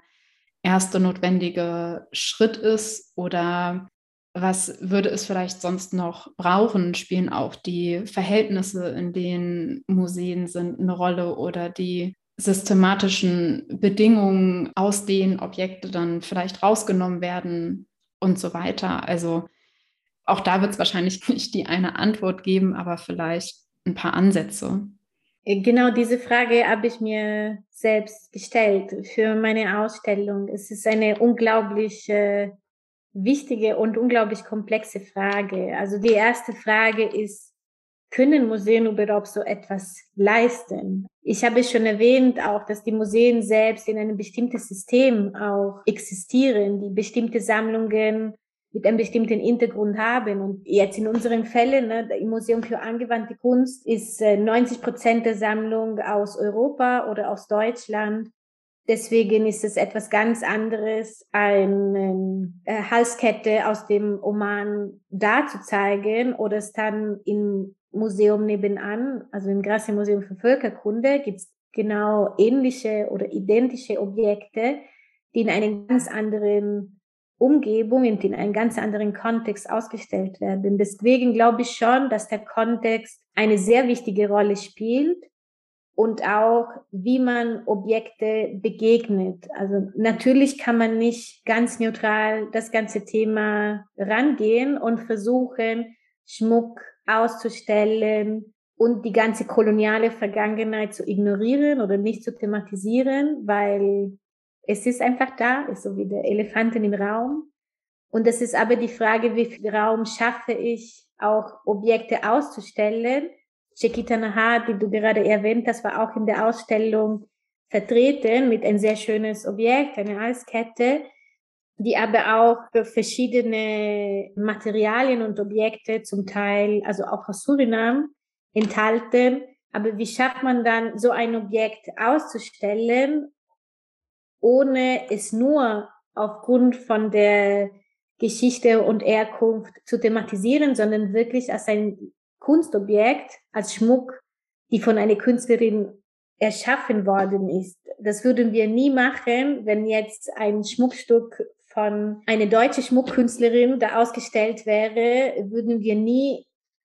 erste notwendige Schritt ist oder was würde es vielleicht sonst noch brauchen? Spielen auch die Verhältnisse, in denen Museen sind, eine Rolle oder die systematischen Bedingungen, aus denen Objekte dann vielleicht rausgenommen werden und so weiter. Also auch da wird es wahrscheinlich *laughs* nicht die eine Antwort geben, aber vielleicht ein paar Ansätze.
Genau diese Frage habe ich mir selbst gestellt für meine Ausstellung. Es ist eine unglaublich äh, wichtige und unglaublich komplexe Frage. Also die erste Frage ist, können Museen überhaupt so etwas leisten? Ich habe schon erwähnt auch, dass die Museen selbst in einem bestimmten System auch existieren, die bestimmte Sammlungen mit einem bestimmten Hintergrund haben. Und jetzt in unseren Fällen, ne, im Museum für angewandte Kunst ist äh, 90 Prozent der Sammlung aus Europa oder aus Deutschland. Deswegen ist es etwas ganz anderes, eine äh, Halskette aus dem Oman da zu zeigen oder es dann im Museum nebenan, also im Grasse Museum für Völkerkunde, gibt es genau ähnliche oder identische Objekte, die in einer ganz anderen Umgebung und in einem ganz anderen Kontext ausgestellt werden. Deswegen glaube ich schon, dass der Kontext eine sehr wichtige Rolle spielt und auch, wie man Objekte begegnet. Also natürlich kann man nicht ganz neutral das ganze Thema rangehen und versuchen, Schmuck auszustellen und die ganze koloniale Vergangenheit zu ignorieren oder nicht zu thematisieren, weil es ist einfach da, ist so wie der Elefanten im Raum. Und das ist aber die Frage, wie viel Raum schaffe ich, auch Objekte auszustellen. Chiquita Nahar, die du gerade erwähnt hast, war auch in der Ausstellung vertreten mit ein sehr schönes Objekt, eine Halskette, die aber auch verschiedene Materialien und Objekte zum Teil, also auch aus Suriname, enthalten. Aber wie schafft man dann, so ein Objekt auszustellen, ohne es nur aufgrund von der Geschichte und Herkunft zu thematisieren, sondern wirklich als ein Kunstobjekt, als Schmuck, die von einer Künstlerin erschaffen worden ist. Das würden wir nie machen, wenn jetzt ein Schmuckstück von einer deutschen Schmuckkünstlerin da ausgestellt wäre, würden wir nie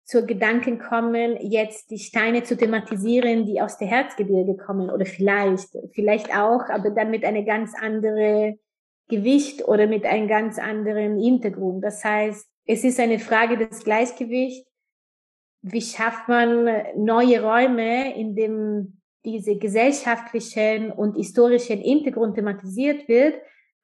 zur Gedanken kommen, jetzt die Steine zu thematisieren, die aus der Herzgebirge kommen oder vielleicht, vielleicht auch, aber dann mit einer ganz anderen Gewicht oder mit einem ganz anderen Hintergrund. Das heißt, es ist eine Frage des Gleichgewichts. Wie schafft man neue Räume, in dem diese gesellschaftlichen und historischen Hintergrund thematisiert wird,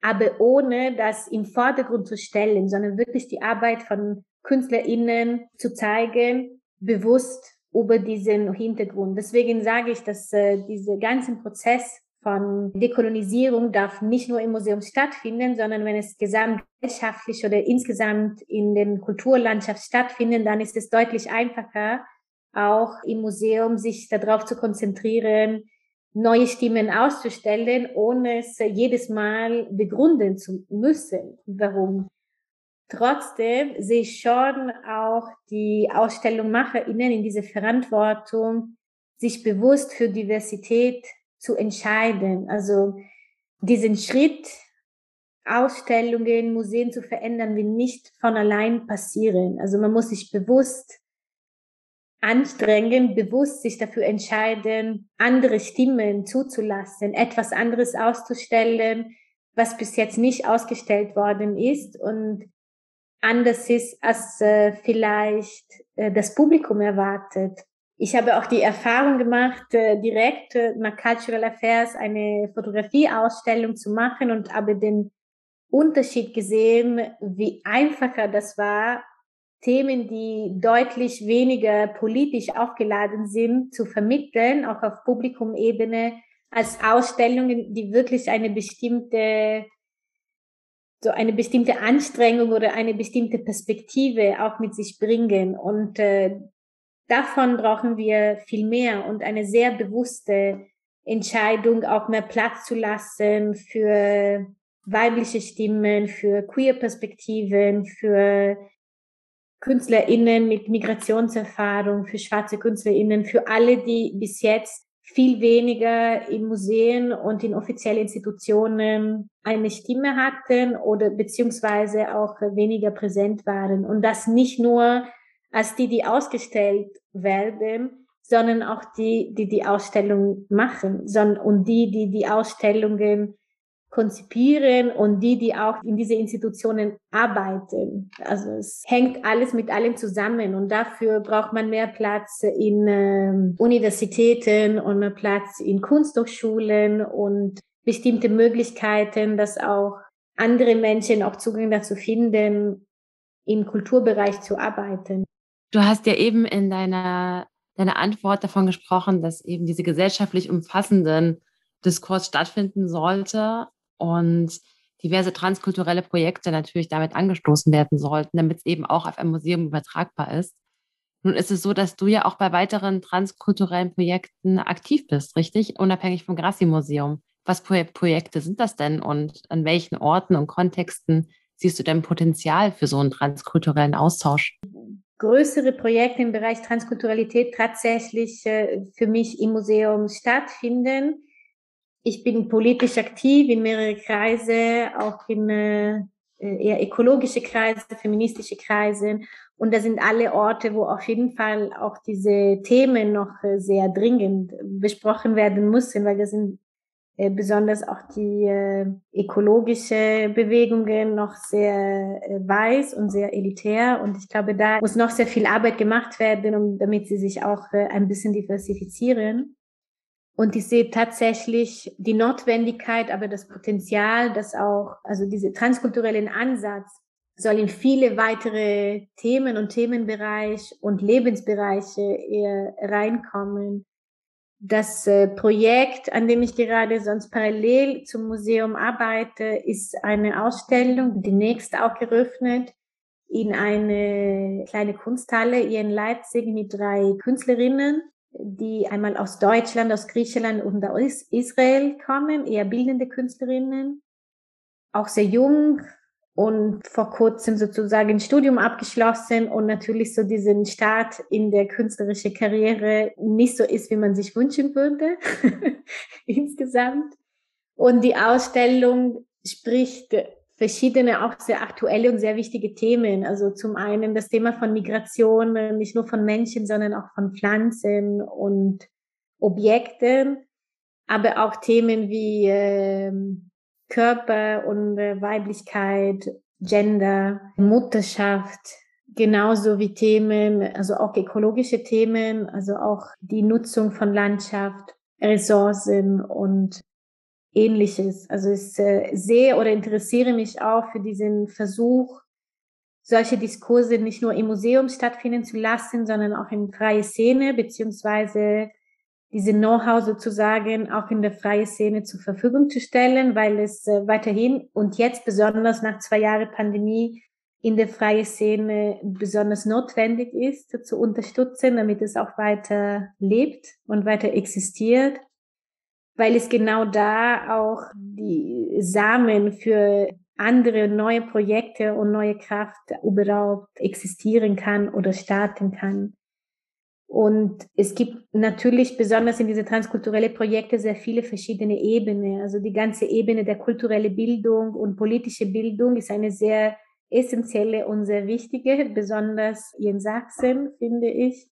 aber ohne das im Vordergrund zu stellen, sondern wirklich die Arbeit von KünstlerInnen zu zeigen, bewusst über diesen Hintergrund. Deswegen sage ich, dass äh, dieser ganze Prozess von Dekolonisierung darf nicht nur im Museum stattfinden, sondern wenn es gesamtgesellschaftlich oder insgesamt in den Kulturlandschaft stattfindet, dann ist es deutlich einfacher, auch im Museum sich darauf zu konzentrieren, neue Stimmen auszustellen, ohne es jedes Mal begründen zu müssen, warum. Trotzdem sehe ich schon auch die Ausstellungmacherinnen in dieser Verantwortung, sich bewusst für Diversität zu entscheiden. Also diesen Schritt, Ausstellungen, Museen zu verändern, will nicht von allein passieren. Also man muss sich bewusst anstrengen, bewusst sich dafür entscheiden, andere Stimmen zuzulassen, etwas anderes auszustellen, was bis jetzt nicht ausgestellt worden ist und anders ist, als äh, vielleicht äh, das Publikum erwartet. Ich habe auch die Erfahrung gemacht, äh, direkt äh, nach Cultural Affairs eine Fotografieausstellung zu machen und habe den Unterschied gesehen, wie einfacher das war, Themen, die deutlich weniger politisch aufgeladen sind, zu vermitteln, auch auf Publikumebene, als Ausstellungen, die wirklich eine bestimmte, so eine bestimmte Anstrengung oder eine bestimmte Perspektive auch mit sich bringen. Und äh, davon brauchen wir viel mehr und eine sehr bewusste Entscheidung, auch mehr Platz zu lassen für weibliche Stimmen, für queer Perspektiven, für KünstlerInnen mit Migrationserfahrung, für schwarze KünstlerInnen, für alle, die bis jetzt viel weniger in Museen und in offiziellen Institutionen eine Stimme hatten oder beziehungsweise auch weniger präsent waren. Und das nicht nur als die, die ausgestellt werden, sondern auch die, die die Ausstellung machen, sondern und die, die die Ausstellungen konzipieren und die, die auch in diese Institutionen arbeiten. Also es hängt alles mit allem zusammen und dafür braucht man mehr Platz in äh, Universitäten und mehr Platz in Kunsthochschulen und bestimmte Möglichkeiten, dass auch andere Menschen auch Zugang dazu finden, im Kulturbereich zu arbeiten.
Du hast ja eben in deiner, deiner Antwort davon gesprochen, dass eben diese gesellschaftlich umfassenden Diskurs stattfinden sollte und diverse transkulturelle Projekte natürlich damit angestoßen werden sollten, damit es eben auch auf ein Museum übertragbar ist. Nun ist es so, dass du ja auch bei weiteren transkulturellen Projekten aktiv bist, richtig? Unabhängig vom Grassi-Museum. Was für Projekte sind das denn und an welchen Orten und Kontexten siehst du denn Potenzial für so einen transkulturellen Austausch?
Größere Projekte im Bereich Transkulturalität tatsächlich äh, für mich im Museum stattfinden ich bin politisch aktiv in mehrere Kreise, auch in äh, eher ökologische Kreise, feministische Kreise. Und da sind alle Orte, wo auf jeden Fall auch diese Themen noch äh, sehr dringend besprochen werden müssen, weil da sind äh, besonders auch die äh, ökologische Bewegungen noch sehr weiß und sehr elitär. Und ich glaube, da muss noch sehr viel Arbeit gemacht werden, um, damit sie sich auch ein bisschen diversifizieren. Und ich sehe tatsächlich die Notwendigkeit, aber das Potenzial, dass auch, also diese transkulturellen Ansatz soll in viele weitere Themen und Themenbereich und Lebensbereiche eher reinkommen. Das äh, Projekt, an dem ich gerade sonst parallel zum Museum arbeite, ist eine Ausstellung, demnächst auch geröffnet, in eine kleine Kunsthalle hier in Leipzig mit drei Künstlerinnen, die einmal aus Deutschland, aus Griechenland und aus Israel kommen, eher bildende Künstlerinnen, auch sehr jung, und vor kurzem sozusagen ein Studium abgeschlossen und natürlich so diesen Start in der künstlerischen Karriere nicht so ist, wie man sich wünschen würde *laughs* insgesamt. Und die Ausstellung spricht verschiedene auch sehr aktuelle und sehr wichtige Themen. Also zum einen das Thema von Migration, nicht nur von Menschen, sondern auch von Pflanzen und Objekten, aber auch Themen wie äh, Körper und äh, Weiblichkeit, Gender, Mutterschaft, genauso wie Themen, also auch ökologische Themen, also auch die Nutzung von Landschaft, Ressourcen und ähnliches. Also ich äh, sehe oder interessiere mich auch für diesen Versuch, solche Diskurse nicht nur im Museum stattfinden zu lassen, sondern auch in freie Szene, beziehungsweise diese Know-how sozusagen auch in der freien Szene zur Verfügung zu stellen, weil es äh, weiterhin und jetzt besonders nach zwei Jahren Pandemie in der freien Szene besonders notwendig ist, zu unterstützen, damit es auch weiter lebt und weiter existiert, weil es genau da auch die Samen für andere neue Projekte und neue Kraft überhaupt existieren kann oder starten kann. Und es gibt natürlich besonders in diese transkulturelle Projekte sehr viele verschiedene Ebenen. Also die ganze Ebene der kulturellen Bildung und politische Bildung ist eine sehr essentielle und sehr wichtige, besonders in Sachsen, finde ich.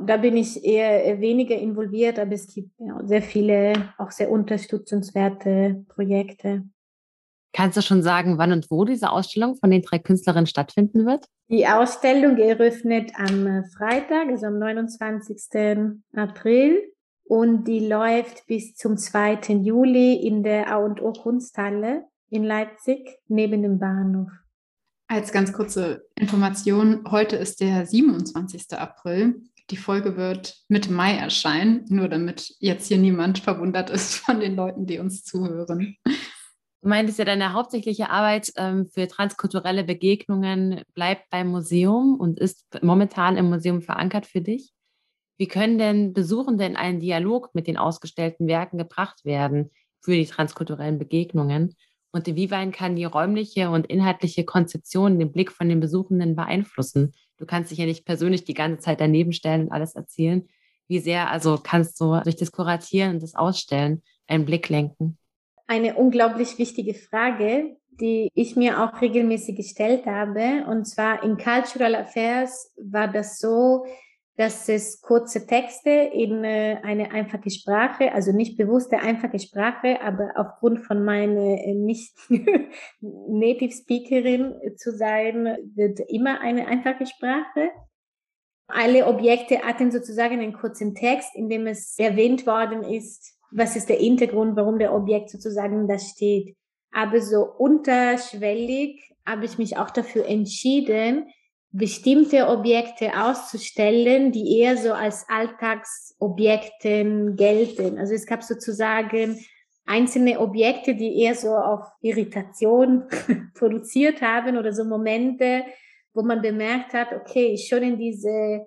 Da bin ich eher weniger involviert, aber es gibt ja, sehr viele auch sehr unterstützenswerte Projekte.
Kannst du schon sagen, wann und wo diese Ausstellung von den drei Künstlerinnen stattfinden wird?
Die Ausstellung eröffnet am Freitag, also am 29. April und die läuft bis zum 2. Juli in der A&O Kunsthalle in Leipzig neben dem Bahnhof.
Als ganz kurze Information, heute ist der 27. April. Die Folge wird Mitte Mai erscheinen, nur damit jetzt hier niemand verwundert ist von den Leuten, die uns zuhören.
Du meintest ja, deine hauptsächliche Arbeit ähm, für transkulturelle Begegnungen bleibt beim Museum und ist momentan im Museum verankert für dich. Wie können denn Besuchende in einen Dialog mit den ausgestellten Werken gebracht werden für die transkulturellen Begegnungen? Und inwieweit kann die räumliche und inhaltliche Konzeption den Blick von den Besuchenden beeinflussen? Du kannst dich ja nicht persönlich die ganze Zeit daneben stellen und alles erzählen. Wie sehr also kannst du durch das Kuratieren und das Ausstellen einen Blick lenken?
eine unglaublich wichtige Frage, die ich mir auch regelmäßig gestellt habe. Und zwar in Cultural Affairs war das so, dass es kurze Texte in äh, eine einfache Sprache, also nicht bewusste einfache Sprache, aber aufgrund von meiner äh, nicht *laughs* Native Speakerin zu sein, wird immer eine einfache Sprache. Alle Objekte hatten sozusagen einen kurzen Text, in dem es erwähnt worden ist, was ist der Hintergrund, warum der Objekt sozusagen da steht. Aber so unterschwellig habe ich mich auch dafür entschieden, bestimmte Objekte auszustellen, die eher so als Alltagsobjekten gelten. Also es gab sozusagen einzelne Objekte, die eher so auf Irritation *laughs* produziert haben oder so Momente, wo man bemerkt hat, okay, schon in diese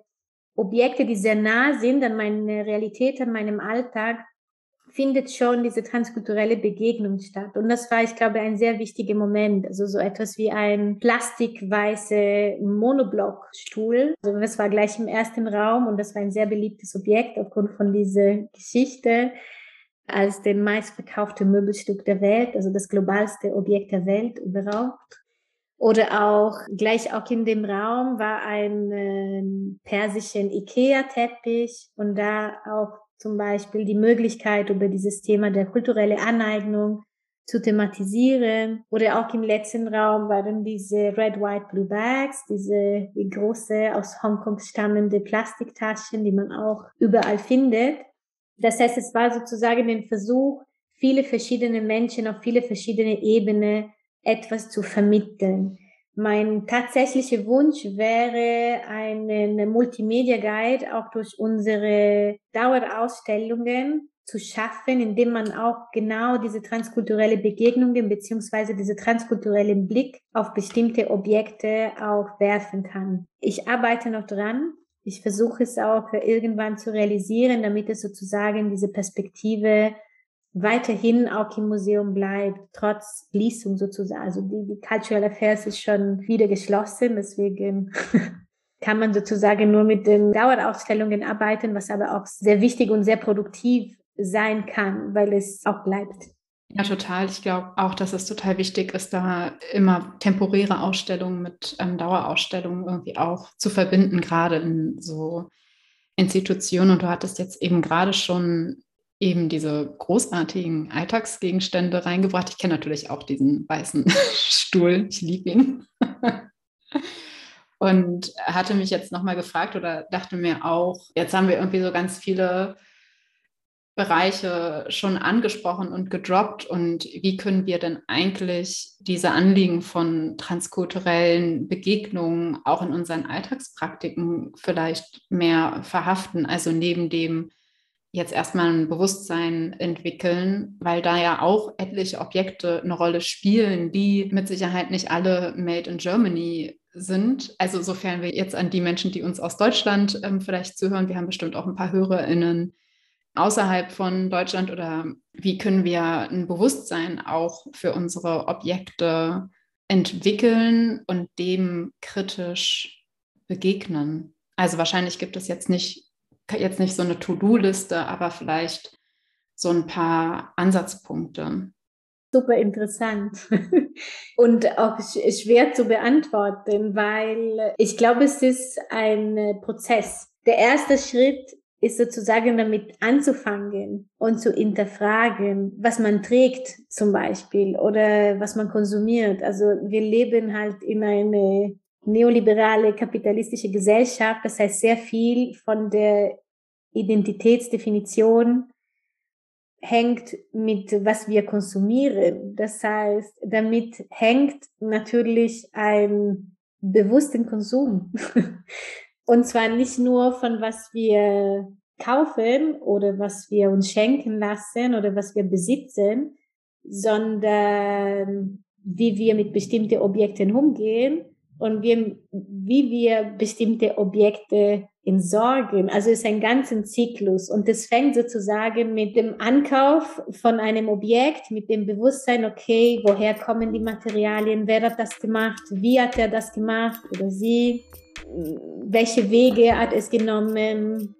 Objekte, die sehr nah sind an meine Realität, an meinem Alltag, findet schon diese transkulturelle Begegnung statt. Und das war, ich glaube, ein sehr wichtiger Moment. Also so etwas wie ein plastikweiße Monoblockstuhl. Also das war gleich im ersten Raum und das war ein sehr beliebtes Objekt aufgrund von dieser Geschichte als den meistverkaufte Möbelstück der Welt, also das globalste Objekt der Welt überhaupt. Oder auch gleich auch in dem Raum war ein äh, persischen Ikea-Teppich und da auch zum Beispiel die Möglichkeit, über dieses Thema der kulturelle Aneignung zu thematisieren. Oder auch im letzten Raum waren diese Red, White, Blue Bags, diese die große aus Hongkong stammende Plastiktaschen, die man auch überall findet. Das heißt, es war sozusagen ein Versuch, viele verschiedene Menschen auf viele verschiedene Ebenen etwas zu vermitteln. Mein tatsächlicher Wunsch wäre, einen Multimedia Guide auch durch unsere Dauerausstellungen zu schaffen, indem man auch genau diese transkulturelle Begegnungen beziehungsweise diese transkulturellen Blick auf bestimmte Objekte auch werfen kann. Ich arbeite noch dran. Ich versuche es auch irgendwann zu realisieren, damit es sozusagen diese Perspektive weiterhin auch im Museum bleibt, trotz Schließung sozusagen. Also die, die Cultural Affairs ist schon wieder geschlossen, deswegen *laughs* kann man sozusagen nur mit den Dauerausstellungen arbeiten, was aber auch sehr wichtig und sehr produktiv sein kann, weil es auch bleibt.
Ja, total. Ich glaube auch, dass es total wichtig ist, da immer temporäre Ausstellungen mit ähm, Dauerausstellungen irgendwie auch zu verbinden, gerade in so Institutionen. Und du hattest jetzt eben gerade schon eben diese großartigen Alltagsgegenstände reingebracht. Ich kenne natürlich auch diesen weißen *laughs* Stuhl. Ich liebe ihn. *laughs* Und hatte mich jetzt nochmal gefragt oder dachte mir auch, jetzt haben wir irgendwie so ganz viele Bereiche schon angesprochen und gedroppt und wie können wir denn eigentlich diese Anliegen von transkulturellen Begegnungen auch in unseren Alltagspraktiken vielleicht mehr verhaften? Also neben dem jetzt erstmal ein Bewusstsein entwickeln, weil da ja auch etliche Objekte eine Rolle spielen, die mit Sicherheit nicht alle made in Germany sind. Also sofern wir jetzt an die Menschen, die uns aus Deutschland ähm, vielleicht zuhören, wir haben bestimmt auch ein paar HörerInnen außerhalb von Deutschland oder wie können wir ein Bewusstsein auch für unsere Objekte entwickeln und dem kritisch begegnen? Also wahrscheinlich gibt es jetzt nicht jetzt nicht so eine To-Do-Liste, aber vielleicht so ein paar Ansatzpunkte.
Super interessant *laughs* und auch schwer zu beantworten, weil ich glaube, es ist ein Prozess. Der erste Schritt ist sozusagen damit anzufangen und zu hinterfragen, was man trägt zum Beispiel oder was man konsumiert. Also wir leben halt in eine neoliberale kapitalistische Gesellschaft. Das heißt, sehr viel von der Identitätsdefinition hängt mit, was wir konsumieren. Das heißt, damit hängt natürlich ein bewussten Konsum. *laughs* Und zwar nicht nur von was wir kaufen oder was wir uns schenken lassen oder was wir besitzen, sondern wie wir mit bestimmten Objekten umgehen und wie, wie wir bestimmte Objekte entsorgen. Also es ist ein ganzer Zyklus. Und das fängt sozusagen mit dem Ankauf von einem Objekt, mit dem Bewusstsein, okay, woher kommen die Materialien, wer hat das gemacht, wie hat er das gemacht? Oder sie, welche Wege hat es genommen,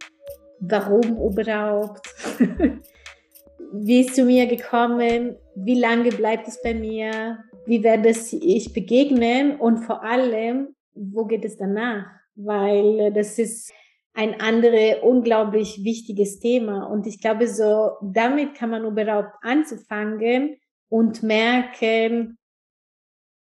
warum überhaupt, *laughs* wie ist zu mir gekommen, wie lange bleibt es bei mir, wie werde ich begegnen? Und vor allem, wo geht es danach? Weil das ist ein anderes unglaublich wichtiges Thema. Und ich glaube, so damit kann man überhaupt anzufangen und merken,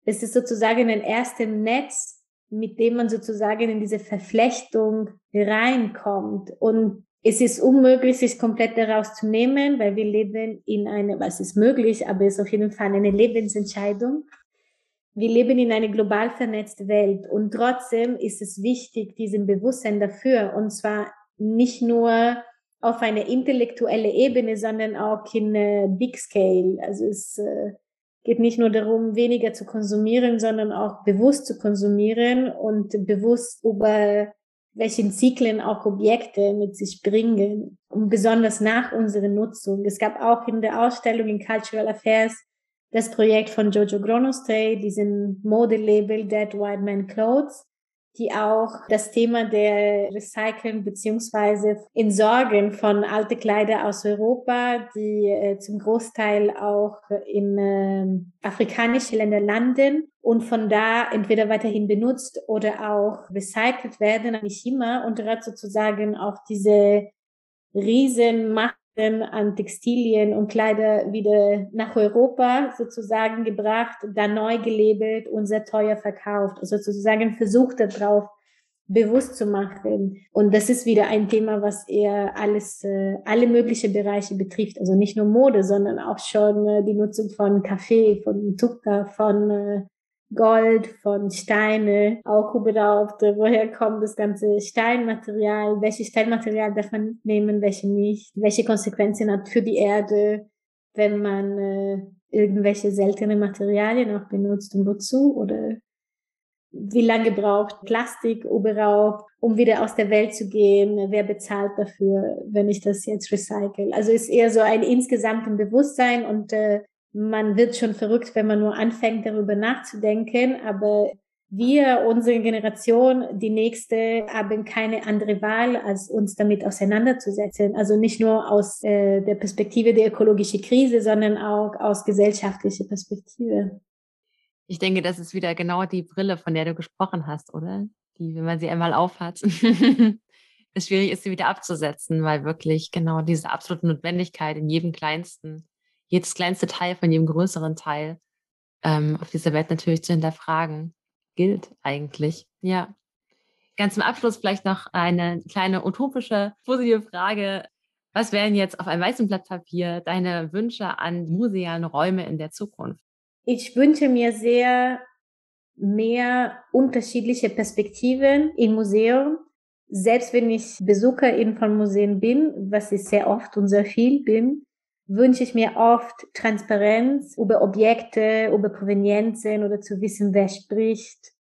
es ist sozusagen ein erstes Netz, mit dem man sozusagen in diese Verflechtung reinkommt. Und es ist unmöglich, sich komplett daraus zu nehmen, weil wir leben in einer, was ist möglich, aber es ist auf jeden Fall eine Lebensentscheidung. Wir leben in einer global vernetzten Welt und trotzdem ist es wichtig, diesen Bewusstsein dafür und zwar nicht nur auf einer intellektuellen Ebene, sondern auch in äh, Big Scale. Also es äh, geht nicht nur darum, weniger zu konsumieren, sondern auch bewusst zu konsumieren und bewusst über welchen Zyklen auch Objekte mit sich bringen, und besonders nach unserer Nutzung. Es gab auch in der Ausstellung in Cultural Affairs das Projekt von Jojo Gronostay, diesen Modelabel Dead White Man Clothes, die auch das Thema der Recyceln beziehungsweise Entsorgen von alte Kleider aus Europa, die äh, zum Großteil auch in äh, afrikanische Länder landen und von da entweder weiterhin benutzt oder auch recycelt werden, nicht immer, und hat sozusagen auch diese riesen Macht an Textilien und Kleider wieder nach Europa sozusagen gebracht, dann neu gelabelt und sehr teuer verkauft. Also sozusagen versucht darauf bewusst zu machen. Und das ist wieder ein Thema, was eher alles, äh, alle möglichen Bereiche betrifft. Also nicht nur Mode, sondern auch schon äh, die Nutzung von Kaffee, von Zucker, von äh, Gold, von Steine, auch überhaupt, woher kommt das ganze Steinmaterial, welches Steinmaterial darf man nehmen, welche nicht, welche Konsequenzen hat für die Erde, wenn man äh, irgendwelche seltene Materialien auch benutzt und wozu oder wie lange braucht Plastik überhaupt, um wieder aus der Welt zu gehen? Wer bezahlt dafür, wenn ich das jetzt recycle? Also ist eher so ein insgesamten Bewusstsein und äh, man wird schon verrückt, wenn man nur anfängt, darüber nachzudenken. Aber wir, unsere Generation, die nächste, haben keine andere Wahl, als uns damit auseinanderzusetzen. Also nicht nur aus äh, der Perspektive der ökologischen Krise, sondern auch aus gesellschaftlicher Perspektive.
Ich denke, das ist wieder genau die Brille, von der du gesprochen hast, oder? Die, wenn man sie einmal aufhat, *laughs* es schwierig ist, sie wieder abzusetzen, weil wirklich genau diese absolute Notwendigkeit in jedem kleinsten jedes kleinste Teil von jedem größeren Teil ähm, auf dieser Welt natürlich zu hinterfragen, gilt eigentlich. Ja. Ganz zum Abschluss vielleicht noch eine kleine utopische, positive Frage. Was wären jetzt auf einem weißen Blatt Papier deine Wünsche an museale Räume in der Zukunft?
Ich wünsche mir sehr mehr unterschiedliche Perspektiven im Museum. Selbst wenn ich Besucherin von Museen bin, was ich sehr oft und sehr viel bin, wünsche ich mir oft Transparenz über Objekte, über Provenienzen oder zu wissen, wer spricht,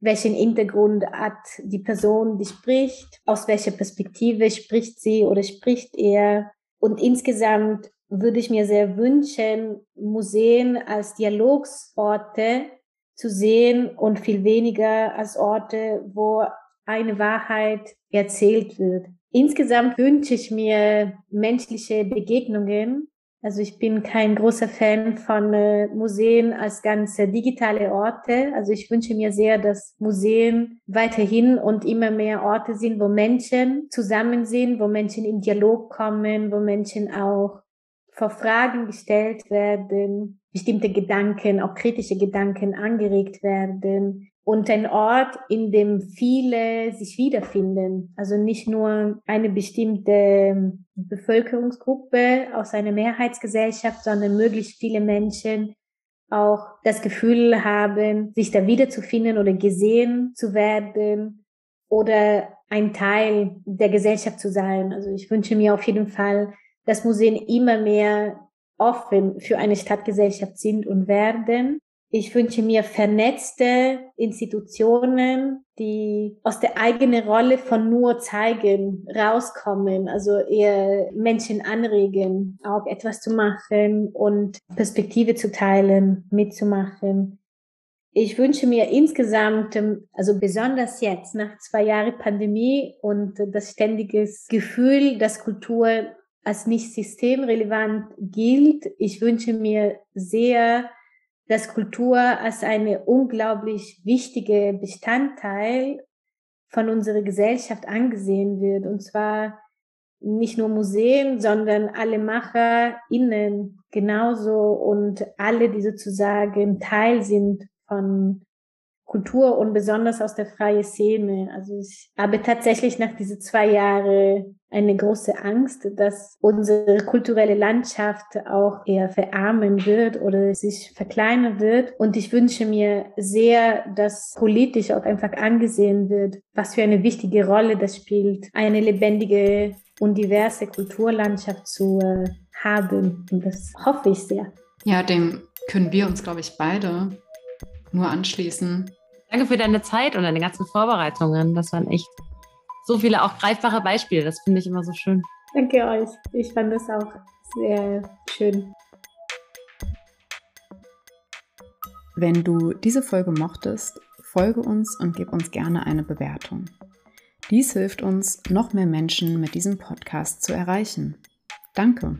welchen Hintergrund hat die Person, die spricht, aus welcher Perspektive spricht sie oder spricht er. Und insgesamt würde ich mir sehr wünschen, Museen als Dialogsorte zu sehen und viel weniger als Orte, wo eine Wahrheit erzählt wird. Insgesamt wünsche ich mir menschliche Begegnungen. Also ich bin kein großer Fan von äh, Museen als ganze digitale Orte. Also ich wünsche mir sehr, dass Museen weiterhin und immer mehr Orte sind, wo Menschen zusammen sind, wo Menschen in Dialog kommen, wo Menschen auch vor Fragen gestellt werden, bestimmte Gedanken, auch kritische Gedanken angeregt werden, und ein Ort, in dem viele sich wiederfinden. Also nicht nur eine bestimmte Bevölkerungsgruppe aus einer Mehrheitsgesellschaft, sondern möglichst viele Menschen auch das Gefühl haben, sich da wiederzufinden oder gesehen zu werden oder ein Teil der Gesellschaft zu sein. Also ich wünsche mir auf jeden Fall, dass Museen immer mehr offen für eine Stadtgesellschaft sind und werden ich wünsche mir vernetzte Institutionen, die aus der eigenen Rolle von nur zeigen rauskommen, also eher Menschen anregen, auch etwas zu machen und Perspektive zu teilen, mitzumachen. Ich wünsche mir insgesamt, also besonders jetzt nach zwei Jahren Pandemie und das ständige Gefühl, dass Kultur als nicht systemrelevant gilt, ich wünsche mir sehr dass Kultur als eine unglaublich wichtige Bestandteil von unserer Gesellschaft angesehen wird. Und zwar nicht nur Museen, sondern alle MacherInnen genauso und alle, die sozusagen Teil sind von Kultur und besonders aus der freien Szene. Also ich habe tatsächlich nach diesen zwei Jahren eine große Angst, dass unsere kulturelle Landschaft auch eher verarmen wird oder sich verkleinern wird. Und ich wünsche mir sehr, dass politisch auch einfach angesehen wird, was für eine wichtige Rolle das spielt, eine lebendige und diverse Kulturlandschaft zu äh, haben. Und das hoffe ich sehr.
Ja, dem können wir uns, glaube ich, beide nur anschließen.
Danke für deine Zeit und deine ganzen Vorbereitungen. Das waren echt so viele auch greifbare Beispiele. Das finde ich immer so schön.
Danke euch. Ich fand das auch sehr schön.
Wenn du diese Folge mochtest, folge uns und gib uns gerne eine Bewertung. Dies hilft uns, noch mehr Menschen mit diesem Podcast zu erreichen. Danke.